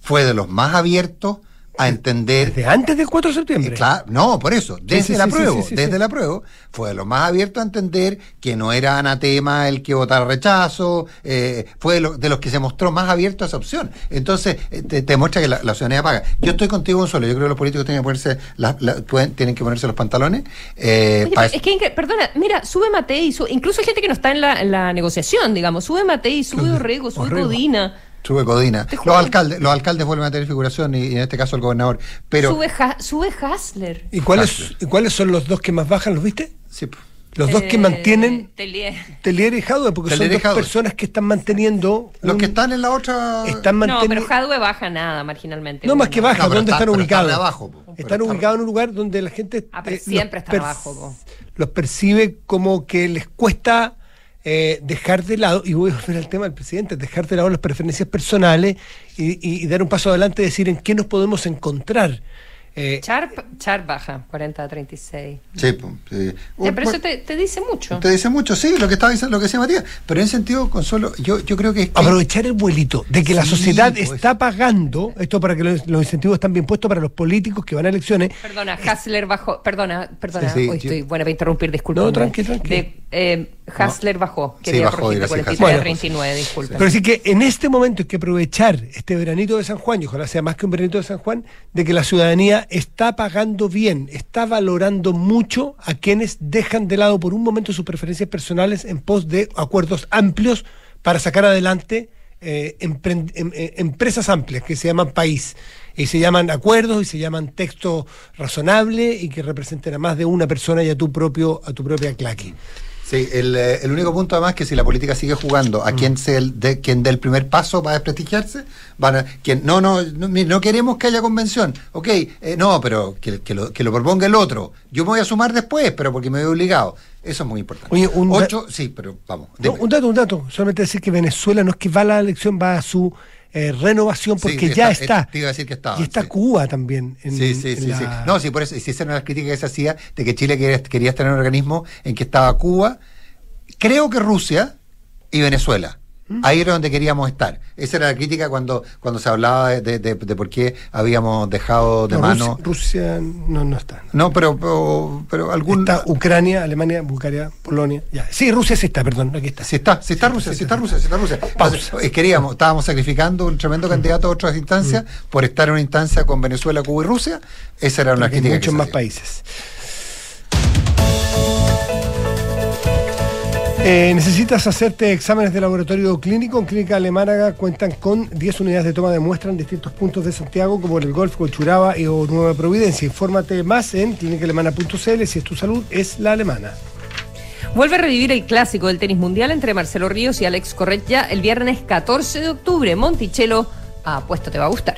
fue de los más abiertos a entender Desde antes del 4 de septiembre. Eh, claro, no, por eso, desde sí, el sí, apruebo, sí, sí, sí, desde sí. el apruebo, fue de lo más abierto a entender que no era anatema el que votara rechazo, eh, fue de, lo- de los que se mostró más abierto a esa opción. Entonces, eh, te, te muestra que la, la ciudadanía paga. Yo estoy contigo, Gonzalo, yo creo que los políticos tienen que ponerse, la- la- pueden- tienen que ponerse los pantalones. eh, Oye, es que, perdona, mira, sube Matei, incluso hay gente que no está en la, en la negociación, digamos, sube Matei, sube Orrego, sube Orrego. Sube Codina. Los alcaldes, los alcaldes vuelven a tener figuración y, y en este caso el gobernador. Pero sube, Ha- sube Hasler. ¿Y cuáles, ¿Y cuáles son los dos que más bajan? ¿Los viste? sí, Los dos que Eh, mantienen Telier. Telier y Jadwe, porque Telier son dos Jadwe. personas que están manteniendo. los un- que están en la otra están No, manteni- pero Jadwe baja nada marginalmente. No, más que baja, No, pero ¿dónde está- están están ubicados? de abajo, po. Están están- ubicados en un lugar donde la gente Ah, pero eh, siempre están abajo, po. Los percibe como que les cuesta eh, dejar de lado, y voy a volver al tema del presidente, dejar de lado las preferencias personales y, y- y dar un paso adelante y decir en qué nos podemos encontrar. Eh, Sharp, Sharp baja, 40 a 36. Sí, pues, sí. Ya, pero Bueno, eso te, te dice mucho. Te dice mucho, sí, lo que estaba diciendo, lo que decía Matías. Pero en sentido, Consuelo, yo, yo creo que es que- aprovechar el vuelito de que la sociedad pues. está pagando, esto para que los, los incentivos están bien puestos para los políticos que van a elecciones. Perdona, Hassler bajó. Perdona, perdona. Sí, sí, hoy yo- estoy buena para interrumpir, disculpa. No, tranqui, tranqui. Bajó. Sí, Quería bajó, de gracias, 43 Hassler. a 39, disculpa. Pero sí que en este momento hay que aprovechar este veranito de San Juan, y ojalá sea más que un veranito de San Juan, de que la ciudadanía está pagando bien, está valorando mucho a quienes dejan de lado por un momento sus preferencias personales en pos de acuerdos amplios para sacar adelante eh, em- eh, empresas amplias que se llaman país. Y se llaman acuerdos y se llaman texto razonable y que representen a más de una persona y a tu propio, a tu propia claque. Sí, el, eh, el único punto además que si la política sigue jugando a quien se el- de, quien dé el primer paso para desprestigiarse, van a, quien no, no, no, no queremos que haya convención, ok, eh, no, pero que, que lo, que lo proponga el otro, yo me voy a sumar después, pero porque me veo obligado, eso es muy importante. Oye, un Ocho, sí, pero vamos. No, un dato, un dato. Solamente decir que Venezuela no es que va a la elección, va a su eh, renovación porque ya eh, está. te iba a decir que estaba, y está sí. Cuba también. en- Sí, sí, en sí, la- sí. No, sí, por eso, si esa era la crítica que se hacía de que Chile quería, quería en un organismo en que estaba Cuba, creo que Rusia y Venezuela. Ahí era donde queríamos estar. Esa era la crítica cuando, cuando se hablaba de, de- de- por qué habíamos dejado de No, mano. Rusia, Rusia no, no está. No, pero, pero, pero algún. Está Ucrania, Alemania, Bulgaria, Polonia. Ya. Sí, Rusia sí está, perdón, aquí está. Sí está, sí está Rusia, sí está Rusia, sí está Rusia. Entonces, eh, queríamos, estábamos sacrificando un tremendo candidato a otras instancias por estar en una instancia con Venezuela, Cuba y Rusia. Esa era una Porque hay crítica. que muchos se más hacía. países. Eh, ¿Necesitas hacerte exámenes de laboratorio clínico? En Clínica Alemana cuentan con 10 unidades de toma de muestra en distintos puntos de Santiago, como el Golf, Colchuraba y o Nueva Providencia. Infórmate más en clínicaalemana.cl si es tu salud, es la alemana. Vuelve a revivir el clásico del tenis mundial entre Marcelo Ríos y Alex Corretja el viernes 14 de octubre. Monticello, apuesto te va a gustar.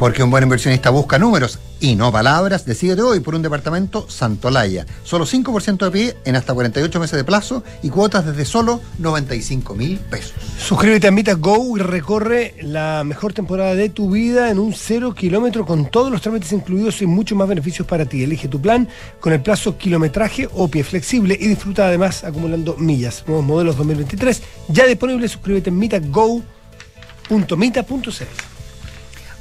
Porque un buen inversionista busca números y no palabras. Decídete hoy por un departamento Santolaya. Solo 5% de pie en hasta 48 meses de plazo y cuotas desde solo 95 mil pesos. Suscríbete a Mita Go y recorre la mejor temporada de tu vida en un cero kilómetro con todos los trámites incluidos y muchos más beneficios para ti. Elige tu plan con el plazo kilometraje o pie flexible y disfruta además acumulando millas. Nuevos modelos 2023 ya disponibles. Suscríbete en mitago.mita.cl.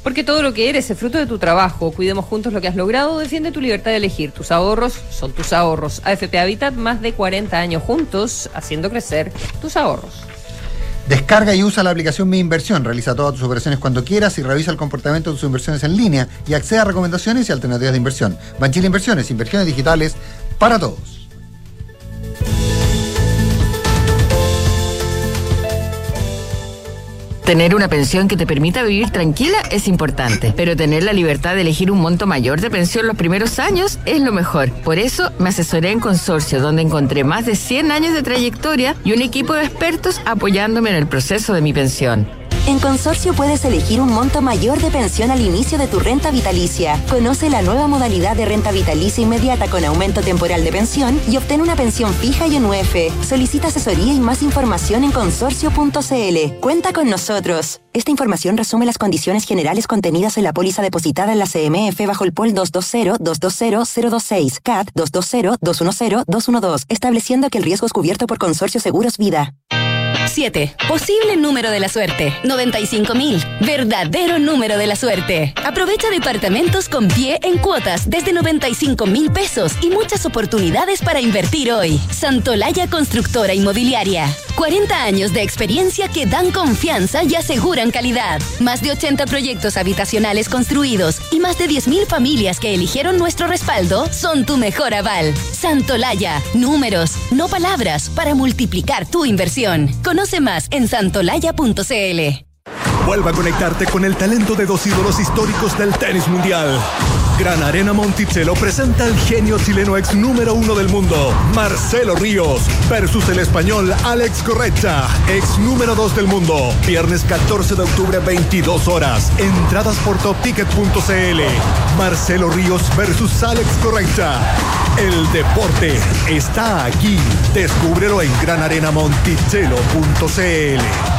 Porque todo lo que eres es fruto de tu trabajo. Cuidemos juntos lo que has logrado. Defiende tu libertad de elegir. Tus ahorros son tus ahorros. AFP Habitat, más de 40 años juntos, haciendo crecer tus ahorros. Descarga y usa la aplicación Mi Inversión. Realiza todas tus operaciones cuando quieras y revisa el comportamiento de tus inversiones en línea y accede a recomendaciones y alternativas de inversión. Banchile Inversiones, inversiones digitales para todos. Tener una pensión que te permita vivir tranquila es importante, pero tener la libertad de elegir un monto mayor de pensión los primeros años es lo mejor. Por eso me asesoré en Consorcio, donde encontré más de 100 años de trayectoria y un equipo de expertos apoyándome en el proceso de mi pensión. En Consorcio puedes elegir un monto mayor de pensión al inicio de tu renta vitalicia. Conoce la nueva modalidad de renta vitalicia inmediata con aumento temporal de pensión y obtén una pensión fija y un UF. Solicita asesoría y más información en consorcio.cl. Cuenta con nosotros. Esta información resume las condiciones generales contenidas en la póliza depositada en la CMF bajo el POL 220-220-026, CAT 220-210-212, estableciendo que el riesgo es cubierto por Consorcio Seguros Vida. 7. Posible número de la suerte. 95.000. Verdadero número de la suerte. Aprovecha departamentos con pie en cuotas desde 95 mil pesos y muchas oportunidades para invertir hoy. Santolaya Constructora Inmobiliaria. 40 años de experiencia que dan confianza y aseguran calidad. Más de 80 proyectos habitacionales construidos y más de 10.000 familias que eligieron nuestro respaldo son tu mejor aval. Santolaya. Números, no palabras, para multiplicar tu inversión. Conoce más en santolaya.cl. Vuelva a conectarte con el talento de dos ídolos históricos del tenis mundial. Gran Arena Monticello presenta al genio chileno ex número uno del mundo, Marcelo Ríos, versus el español Alex Correcha, ex número dos del mundo. Viernes 14 de octubre, 22 horas. Entradas por topticket.cl. Marcelo Ríos versus Alex Correcha. El deporte está aquí. Descúbrelo en granarenamonticello.cl.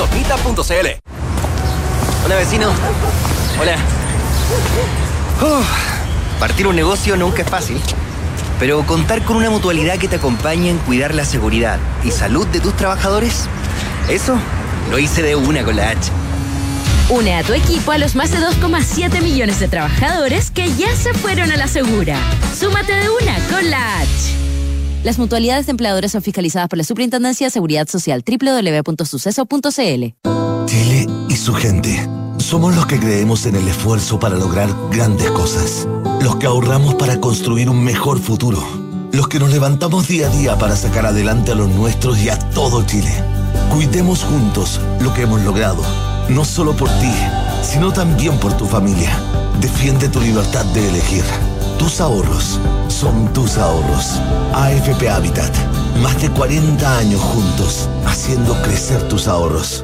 Hola, vecino. Hola. Partir un negocio nunca es fácil, pero contar con una mutualidad que te acompañe en cuidar la seguridad y salud de tus trabajadores, eso lo hice de una con la H. Une a tu equipo a los más de 2,7 millones de trabajadores que ya se fueron a la segura. Súmate de una con la H. Las mutualidades de empleadores son fiscalizadas por la Superintendencia de Seguridad Social www.suceso.cl. Chile y su gente. Somos los que creemos en el esfuerzo para lograr grandes cosas. Los que ahorramos para construir un mejor futuro. Los que nos levantamos día a día para sacar adelante a los nuestros y a todo Chile. Cuidemos juntos lo que hemos logrado. No solo por ti, sino también por tu familia. Defiende tu libertad de elegir. Tus ahorros son tus ahorros. AFP Habitat. Más de 40 años juntos, haciendo crecer tus ahorros.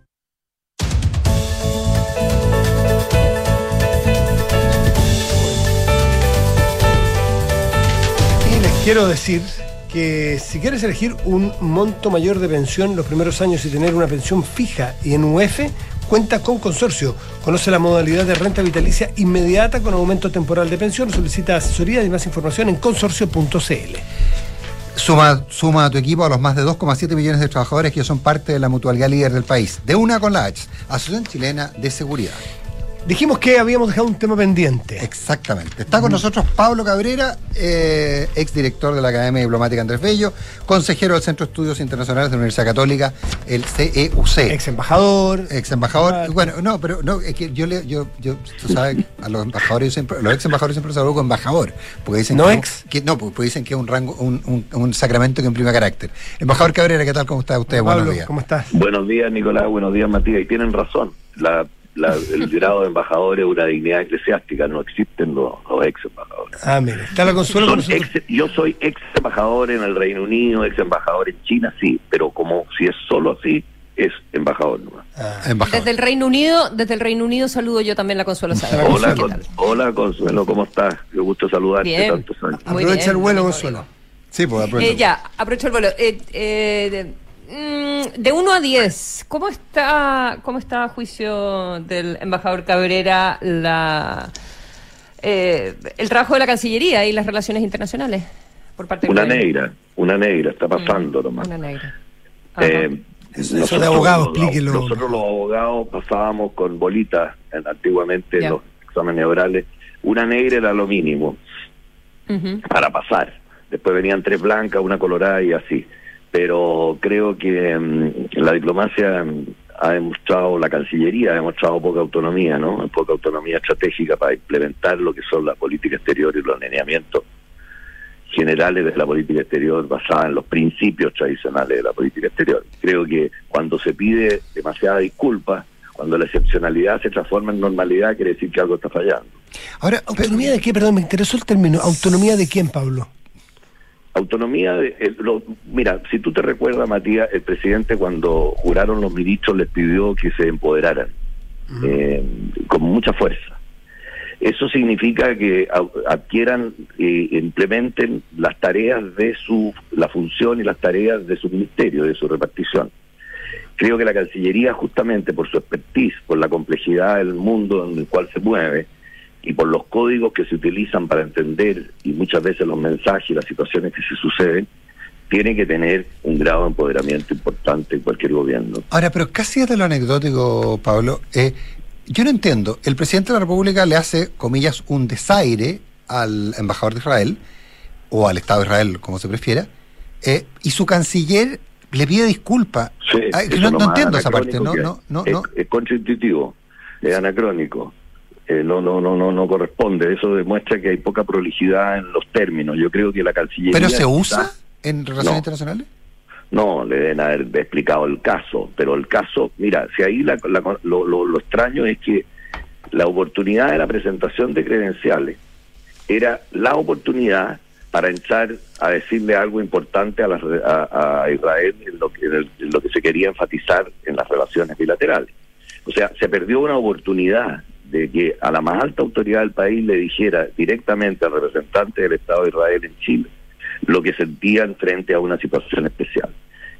Quiero decir que si quieres elegir un monto mayor de pensión los primeros años y tener una pensión fija y en UF, cuenta con consorcio. Conoce la modalidad de renta vitalicia inmediata con aumento temporal de pensión. Solicita asesoría y más información en consorcio.cl. Suma, suma a tu equipo a los más de 2,7 millones de trabajadores que son parte de la mutualidad líder del país. De una con la H, Asociación Chilena de Seguridad. Dijimos que habíamos dejado un tema pendiente. Exactamente. Está con nosotros Pablo Cabrera, eh, exdirector de la Academia Diplomática Andrés Bello, consejero del Centro de Estudios Internacionales de la Universidad Católica, el CEUC. Ex embajador. Ex embajador. Bueno, no, pero no, es que yo le, yo, yo, tú sabes, a los embajadores yo siempre, los ex embajadores siempre se hablo con embajador. Porque dicen ¿No que, ex? que- no, porque dicen que es un rango, un, un, un sacramento que imprime carácter. Embajador Cabrera, ¿qué tal? ¿Cómo está usted? Pablo, Buenos días. ¿cómo estás? Buenos días, Nicolás. Buenos días, Matías. Y tienen razón. La, la- el grado de embajador es una dignidad eclesiástica. No existen los, los ex embajadores. Ah, mire, está la consuelo ex- yo soy ex embajador en el Reino Unido, ex embajador en China, sí. Pero como si es solo así, es embajador nomás. Desde el Reino Unido, desde el Reino Unido saludo yo también la Consuelo Saavedra. Hola, hola, Consuelo. ¿Cómo estás? Qué gusto saludarte Bien. tantos años. Aprovecha el vuelo, Consuelo. Sí, pues Eh, ya, aprovecho el vuelo. Eh, eh, de, mm, de 1 a 10, ¿cómo está, ¿cómo está a juicio del embajador Cabrera la, eh, el trabajo de la Cancillería y las relaciones internacionales por parte Una gobierno? negra, una negra, está pasando nomás. Una negra. Eh, Eso nosotros de abogado, los- explíquelo. Nosotros los abogados pasábamos con bolitas en- antiguamente en los exámenes orales. Una negra era lo mínimo para pasar. Después venían tres blancas, una colorada y así. Pero creo que mm, la diplomacia ha demostrado, la Cancillería ha demostrado poca autonomía, ¿no? Poca autonomía estratégica para implementar lo que son la política exterior y los alineamientos generales de la política exterior basada en los principios tradicionales de la política exterior. Creo que cuando se pide demasiada disculpa, cuando la excepcionalidad se transforma en normalidad, quiere decir que algo está fallando. Ahora, ¿autonomía de qué? Perdón, me interesó el término. ¿Autonomía de quién, Pablo? Autonomía, de, el- lo- mira, si tú te recuerdas, Matías, el presidente cuando juraron los ministros les pidió que se empoderaran eh, con mucha fuerza. Eso significa que adquieran e implementen las tareas de su, la función y las tareas de su ministerio, de su repartición. Creo que la Cancillería, justamente por su expertise, por la complejidad del mundo en el cual se mueve y por los códigos que se utilizan para entender y muchas veces los mensajes y las situaciones que se suceden, tiene que tener un grado de empoderamiento importante en cualquier gobierno. Ahora, pero casi de lo anecdótico, Pablo, eh, yo no entiendo. El presidente de la República le hace, comillas, un desaire al embajador de Israel, o al Estado de Israel, como se prefiera, eh, y su canciller le pide disculpas. Sí, no, no entiendo esa parte, no, no, no, es, no. es contraintuitivo, es anacrónico. Eh, no, no, no, no, no corresponde. Eso demuestra que hay poca prolijidad en los términos. Yo creo que la Cancillería. ¿Pero se usa en relaciones No. internacionales? No, le deben haber explicado el caso, pero el caso, mira, si ahí la- la- lo, lo- lo extraño es que la oportunidad de la presentación de credenciales era la oportunidad para entrar a decirle algo importante a, re- a- a Israel en lo, que, en el- en lo que se quería enfatizar en las relaciones bilaterales. O sea, se perdió una oportunidad de que a la más alta autoridad del país le dijera directamente al representante del Estado de Israel en Chile lo que sentían frente a una situación especial.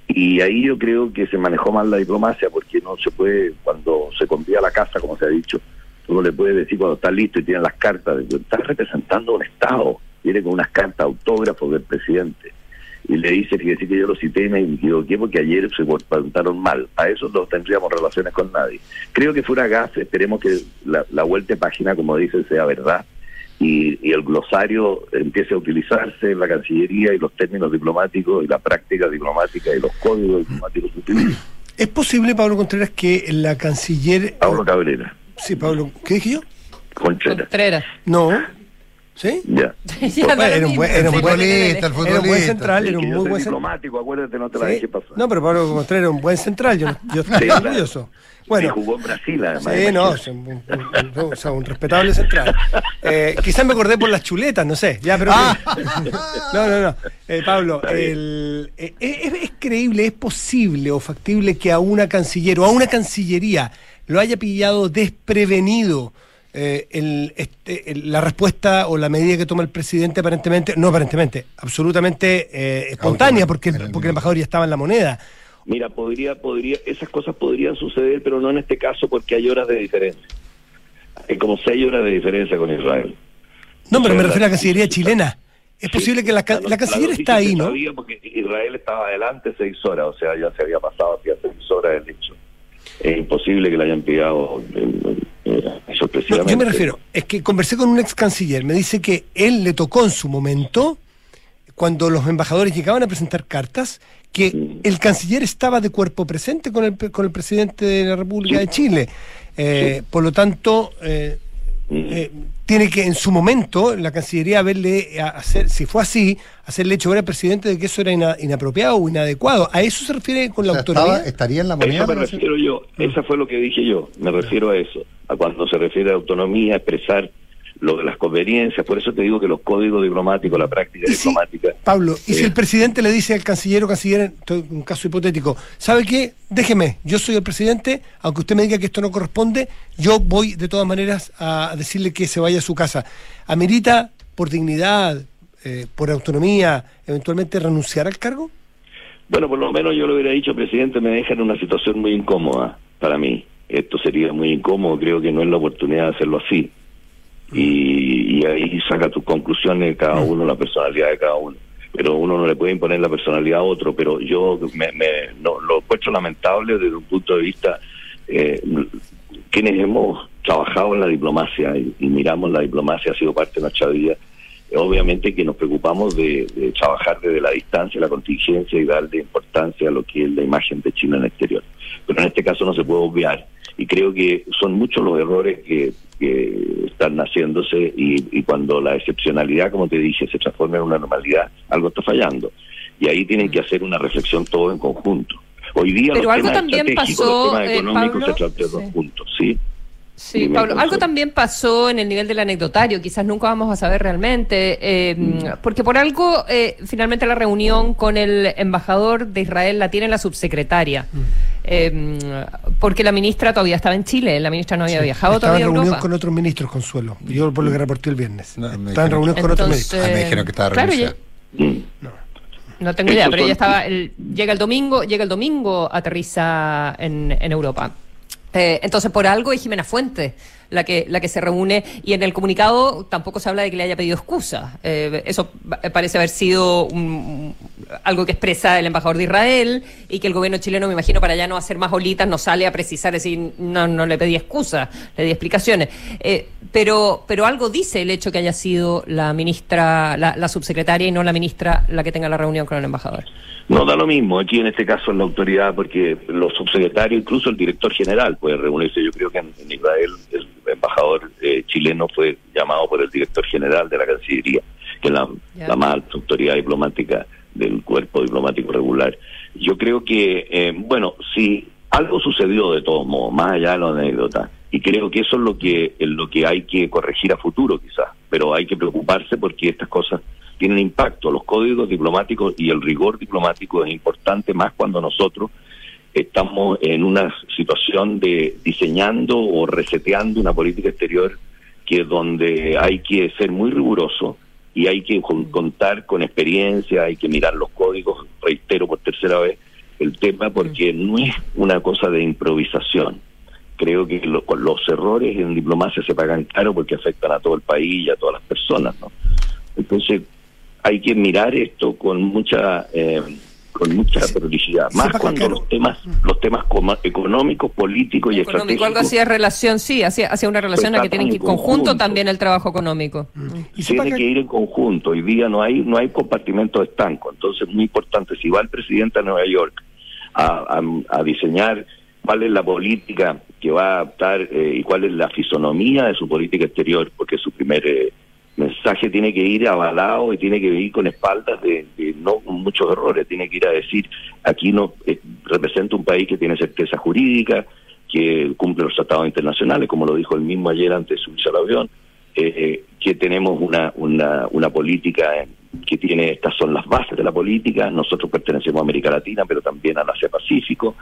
Y ahí yo creo que se manejó mal la diplomacia porque no se puede, cuando se convía a la casa, como se ha dicho, uno le puede decir cuando está listo y tiene las cartas, de que está representando a un Estado, viene con unas cartas autógrafos del presidente. Y le dice, fíjese que yo lo cité y me equivoqué porque ayer se preguntaron mal. A eso no tendríamos relaciones con nadie. Creo que fue una gafe, esperemos que la, la vuelta de página, como dice, sea verdad y, y el glosario empiece a utilizarse en la Cancillería y los términos diplomáticos y la práctica diplomática y los códigos diplomáticos se. ¿Es posible, Pablo Contreras, que la canciller... Pablo Cabrera, Sí, Pablo, ¿qué dije yo? Contreras. Contreras. No. ¿Sí? Ya. Ya no era un buen, era un sí, buen, ponele. el era un buen futbolista. central, Es era un muy buen central. diplomático, acuérdate, no te la Sí. dejé pasar. No, pero Pablo Contreras era un buen central, yo, yo estoy Sí, claro. orgulloso. Bueno, jugó en Brasil, además. sí, no, un, un- un- o sea, un respetable central. Eh, quizás me acordé por las chuletas, no sé, ya, pero... No, no, no. Eh, Pablo, el- eh, ¿es, es creíble, es posible o factible que a una canciller o a una cancillería lo haya pillado desprevenido eh, el- este, el- la respuesta o la medida que toma el presidente aparentemente, no aparentemente, absolutamente eh, espontánea, porque, el- porque el embajador ya estaba en la moneda. Mira, podría, podría, esas cosas podrían suceder, pero no en este caso porque hay horas de diferencia. Hay como seis horas de diferencia con Israel. No, pero me refiero a la la- cancillería chilena. Es Sí, posible que la, la canciller la está ahí, ¿no? sabía porque Israel estaba adelante seis horas, o sea, ya se había pasado hacía seis horas el hecho. Es imposible que le hayan pillado eh, No, yo me refiero, es que conversé con un ex canciller, me dice que él le tocó en su momento, cuando los embajadores llegaban a presentar cartas, que el canciller estaba de cuerpo presente con el, con el presidente de la República de Chile. Eh, Por lo tanto, eh. Eh, tiene que en su momento la Cancillería haberle, a- hacer, si fue así, hacerle hecho ver al presidente de que eso era ina- inapropiado o inadecuado. ¿A eso se refiere con la O sea, estaba- estaría en la moneda. Eso me refiero yo, Mm. esa fue lo que dije yo, me refiero a eso, a cuando se refiere a autonomía, a expresar lo de las conveniencias, por eso te digo que los códigos diplomáticos, la práctica si- diplomática, Pablo, y si Eh. el presidente le dice al canciller o canciller, un caso hipotético, ¿sabe qué? Déjeme, yo soy el presidente, aunque usted me diga que esto no corresponde, yo voy de todas maneras a decirle que se vaya a su casa. ¿Amerita por dignidad, eh, por autonomía, eventualmente renunciar al cargo? Bueno, por lo menos yo le hubiera dicho, presidente, me deja en una situación muy incómoda para mí. Esto sería muy incómodo, creo que no es la oportunidad de hacerlo así. Y, y ahí saca tus conclusiones cada uno, la personalidad de cada uno. Pero uno no le puede imponer la personalidad a otro, pero yo me, me- no, lo encuentro lamentable desde un punto de vista, eh, quienes hemos trabajado en la diplomacia y, y miramos la diplomacia, ha sido parte de nuestra vida, obviamente que nos preocupamos de, de trabajar desde la distancia, la contingencia y darle importancia a lo que es la imagen de China en el exterior. Pero en este caso no se puede obviar y creo que son muchos los errores que, que están haciéndose y, y cuando la excepcionalidad, como te dije, se transforma en una normalidad, algo está fallando. Y ahí tienen que hacer una reflexión todo en conjunto. Hoy día Pero los algo temas también estratégicos, pasó, los temas eh, económicos Pablo, se tratan sí. juntos, ¿sí? Sí, Dime, Pablo, algo también pasó en el nivel del anecdotario, quizás nunca vamos a saber realmente, eh, porque por algo eh, finalmente la reunión con el embajador de Israel la tiene la subsecretaria. eh, porque la ministra todavía estaba en Chile, la ministra no había viajado Estaba todavía en a reunión Europa. con otros ministros, Consuelo. Yo por lo que reporté el viernes. estaba en reunión con otros ministros. Ah, me dijeron que estaba claro. No tengo idea, pero ella estaba, el- llega el domingo, llega el domingo, aterriza en, en Europa. Eh, entonces, por algo es Jimena Fuentes la que, la que se reúne y en el comunicado tampoco se habla de que le haya pedido excusa. Eh, eso pa- parece haber sido un- algo que expresa el embajador de Israel y que el gobierno chileno, me imagino, para ya no hacer más olitas, no sale a precisar, decir, no, no le pedí excusa, le di explicaciones. Eh, pero, pero algo dice el hecho que haya sido la ministra, la, subsecretaria y no la ministra la que tenga la reunión con el embajador. No da lo mismo, aquí en este caso es la autoridad, porque los subsecretarios, incluso el director general puede reunirse. Yo creo que en, Israel el embajador eh, chileno fue llamado por el director general de la Cancillería, que es la, más alta autoridad diplomática del cuerpo diplomático regular. Yo creo que, eh, bueno, si algo sucedió de todos modos, más allá de la anécdota, y creo que eso es lo que, es lo que hay que corregir a futuro quizás, pero hay que preocuparse porque estas cosas tienen impacto. Los códigos diplomáticos y el rigor diplomático es importante más cuando nosotros estamos en una situación de diseñando o reseteando una política exterior que donde hay que ser muy riguroso y hay que con- contar con experiencia, hay que mirar los códigos, reitero por tercera vez el tema, porque no es una cosa de improvisación. Creo que lo- con los errores en diplomacia se pagan caro porque afectan a todo el país y a todas las personas, ¿no? Entonces hay que mirar esto con mucha eh, con mucha prolijidad, más cuando los temas los temas como- económicos, políticos y Económico, algo estratégicos así de relación, sí, hacia, hacia una relación a la que tienen que ir conjunto conjunto. también el trabajo económico. tiene que ir en conjunto. Hoy día no hay no hay compartimentos estancos. Entonces, muy importante, si va el presidente a Nueva York a, a- a diseñar cuál es la política que va a adaptar eh, y cuál es la fisonomía de su política exterior, porque su primer eh, mensaje tiene que ir avalado y tiene que ir con espaldas de, de no muchos errores. Tiene que ir a decir, aquí no eh, representa un país que tiene certeza jurídica, que cumple los tratados internacionales, como lo dijo el mismo ayer antes de subirse al avión, eh, eh, que tenemos una, una, una política que tiene, estas son las bases de la política, nosotros pertenecemos a América Latina, pero también al Asia Pacífico,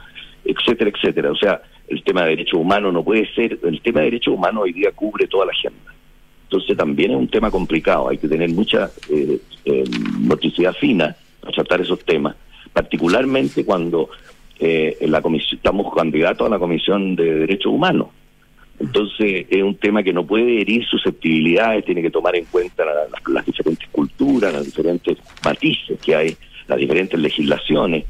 etcétera, etcétera. O sea, el tema de derechos humanos no puede ser, el tema de derechos humanos hoy día cubre toda la agenda. Entonces también es un tema complicado, hay que tener mucha eh, eh, fina para tratar esos temas, particularmente cuando eh, la comisión, estamos candidatos a la Comisión de Derechos Humanos. Entonces es un tema que no puede herir susceptibilidades, tiene que tomar en cuenta la- las, las diferentes culturas, las diferentes matices que hay, las diferentes legislaciones,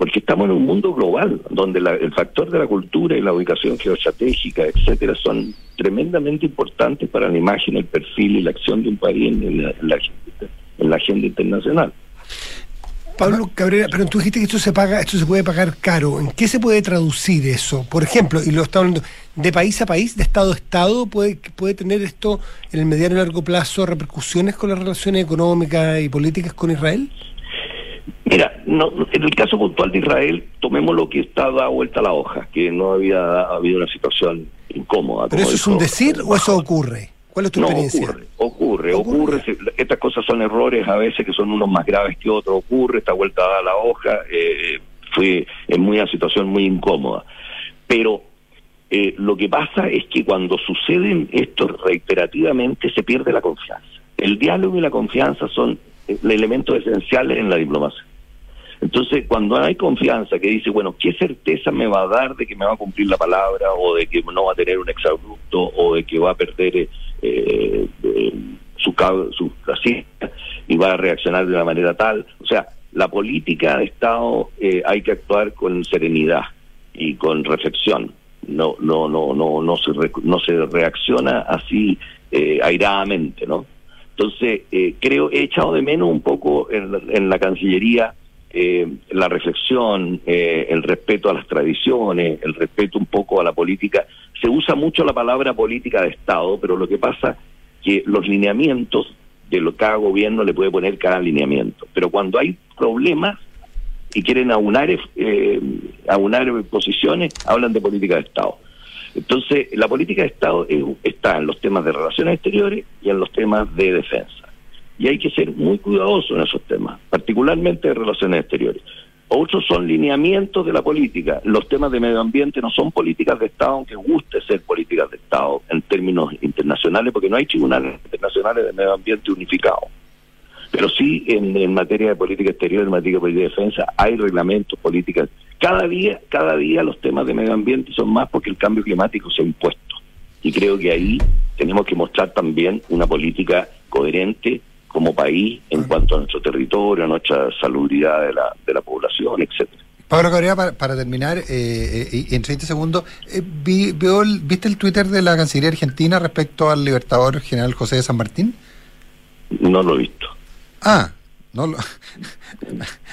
porque estamos en un mundo global donde la- el factor de la cultura y la ubicación geoestratégica, etcétera, son tremendamente importantes para la imagen, el perfil y la acción de un país en, la, en agenda internacional. Pablo Cabrera, pero tú dijiste que esto se paga, esto se puede pagar caro. ¿En qué se puede traducir eso? Por ejemplo, y lo está hablando, de país a país, de estado a estado, puede, puede tener esto en el mediano y largo plazo repercusiones con las relaciones económicas y políticas con Israel? Mira, no, en el caso puntual de Israel, tomemos lo que está dada vuelta a la hoja, que no había habido una situación incómoda. ¿Pero eso es un decir o eso ocurre? ¿Cuál es tu No, experiencia? ocurre, ocurre, ocurre. Se- Estas cosas son errores a veces que son unos más graves que otros. Ocurre, esta vuelta a la hoja eh, fue en muy- una situación muy incómoda. Pero eh, lo que pasa es que cuando suceden esto reiterativamente se pierde la confianza. El diálogo y la confianza son eh, elementos esenciales en la diplomacia. Entonces, cuando hay confianza que dice, bueno, ¿qué certeza me va a dar de que me va a cumplir la palabra o de que no va a tener un exabrupto o de que va a perder eh, eh, su, su y va a reaccionar de una manera tal? O sea, la política de Estado eh, hay que actuar con serenidad y con reflexión. No, no, no, no, no se, no se reacciona así eh, airadamente, ¿no? Entonces, eh, creo, he echado de menos un poco en, la- en la Cancillería eh, la reflexión, eh, el respeto a las tradiciones, el respeto un poco a la política. Se usa mucho la palabra política de Estado, pero lo que pasa que los lineamientos de lo que cada gobierno le puede poner cada lineamiento. Pero cuando hay problemas y quieren aunar, eh, aunar posiciones, hablan de política de Estado. Entonces, la política de Estado está en los temas de relaciones exteriores y en los temas de defensa. Y hay que ser muy cuidadoso en esos temas, particularmente de relaciones exteriores. Otros son lineamientos de la política. Los temas de medio ambiente no son políticas de Estado, aunque guste ser políticas de Estado en términos internacionales, porque no hay tribunales internacionales de medio ambiente unificados. Pero sí en, en materia de política exterior, en materia de política de defensa, hay reglamentos, políticas. Cada día, cada día los temas de medio ambiente son más porque el cambio climático se ha impuesto. Y creo que ahí tenemos que mostrar también una política coherente como país en cuanto a nuestro territorio, a nuestra salubridad de la, de la población, etcétera. Pablo Cabrera, para, para terminar, eh, eh, en 30 segundos, eh, vi- veo el- ¿viste el Twitter de la Cancillería Argentina respecto al libertador general José de San Martín? No lo he visto. Ah, no lo...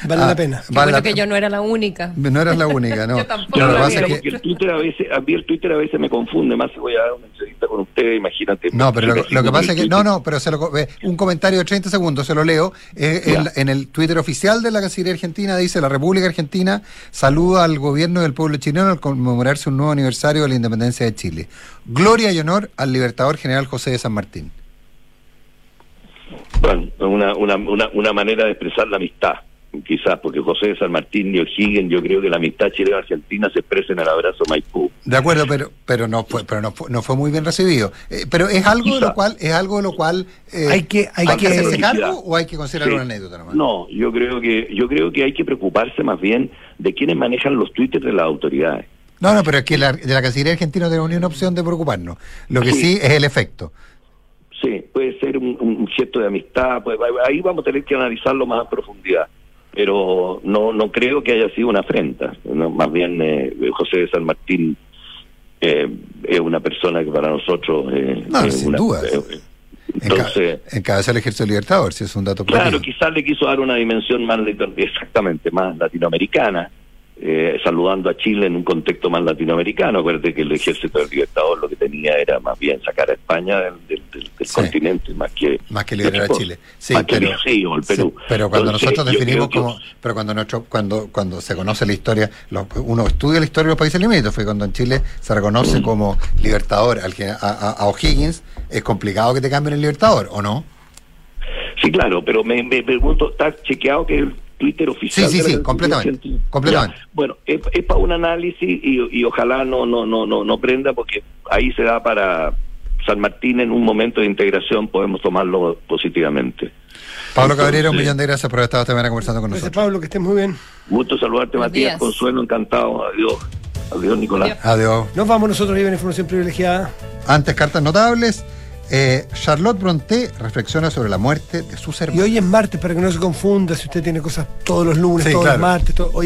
Vale Ah, la pena. Vale bueno la que yo no era la única. No eras la única, no. Yo tampoco Lo que lo que- porque el Twitter a veces, a mí el Twitter a veces me confunde, más si voy a dar una entrevista con usted, imagínate. No, pero lo, lo que pasa es que, no, no, pero se lo, co- eh, un comentario de 30 segundos, se lo leo. Eh, en, el Twitter oficial de la Cancillería Argentina dice: La República Argentina saluda al gobierno del pueblo chileno al conmemorarse un nuevo aniversario de la independencia de Chile. Gloria y honor al libertador general José de San Martín. Bueno, una, una, una, una manera de expresar la amistad, quizás, porque José de San Martín y O'Higgins, yo creo que la amistad chilena-argentina se expresa en el abrazo Maipú. De acuerdo, pero pero no fue pero no fue, no fue muy bien recibido. Eh, pero es algo de lo cual es algo de lo cual eh, Hay que- hay que- hacerse cargo o hay que considerarlo Sí. una anécdota nomás. No, yo creo que yo creo que hay que preocuparse más bien de quienes manejan los twitters de las autoridades. No, no, pero es que la, de la Cancillería Argentina no tenemos ni una opción de preocuparnos. Lo que sí es el efecto. Sí, puede ser un, un gesto de amistad, pues, ahí vamos a tener que analizarlo más en profundidad. Pero no no creo que haya sido una afrenta. ¿no? Más bien, eh, José de San Martín eh, es una persona que para nosotros. Eh, No, es sin una- duda. eh, entonces, Encabezó el ejército libertador, si es un dato claro, quizás le quiso dar una dimensión más, exactamente, más latinoamericana. Eh, saludando a Chile en un contexto más latinoamericano. Acuérdate que el ejército del Libertador lo que tenía era más bien sacar a España del, del- continente más que Más que liberar a. Chile. Sí, Más que pero, o el Perú. sí, pero cuando Entonces, nosotros definimos que- como, pero cuando nuestro, cuando, cuando se conoce la historia, los- uno estudia la historia de los países limítrofes, cuando en Chile se Mm. reconoce como libertador al que- a, a- a O'Higgins, es complicado que te cambien el libertador, ¿o no? Sí, claro, pero me, me pregunto, ¿está chequeado que el Twitter oficial? Sí, sí, sí, completamente, completamente. Ya, Bueno, es, es para un análisis y, y ojalá no, no, no, no, no prenda porque ahí se da para San Martín en un momento de integración podemos tomarlo positivamente. Pablo Cabrera, un millón de gracias por haber estado esta mañana conversando con Gracias, nosotros. Pablo, que estés muy bien. Gusto saludarte, Buenos Matías. días. Consuelo, encantado. Adiós. Adiós, Nicolás. Adiós. Nos vamos nosotros, la información privilegiada. Antes, cartas notables. Eh, Charlotte Bronté reflexiona sobre la muerte de sus hermanos. Y hoy es martes, para que no se confunda, si usted tiene cosas todos los lunes, Sí, todos claro. los martes, todo- hoy es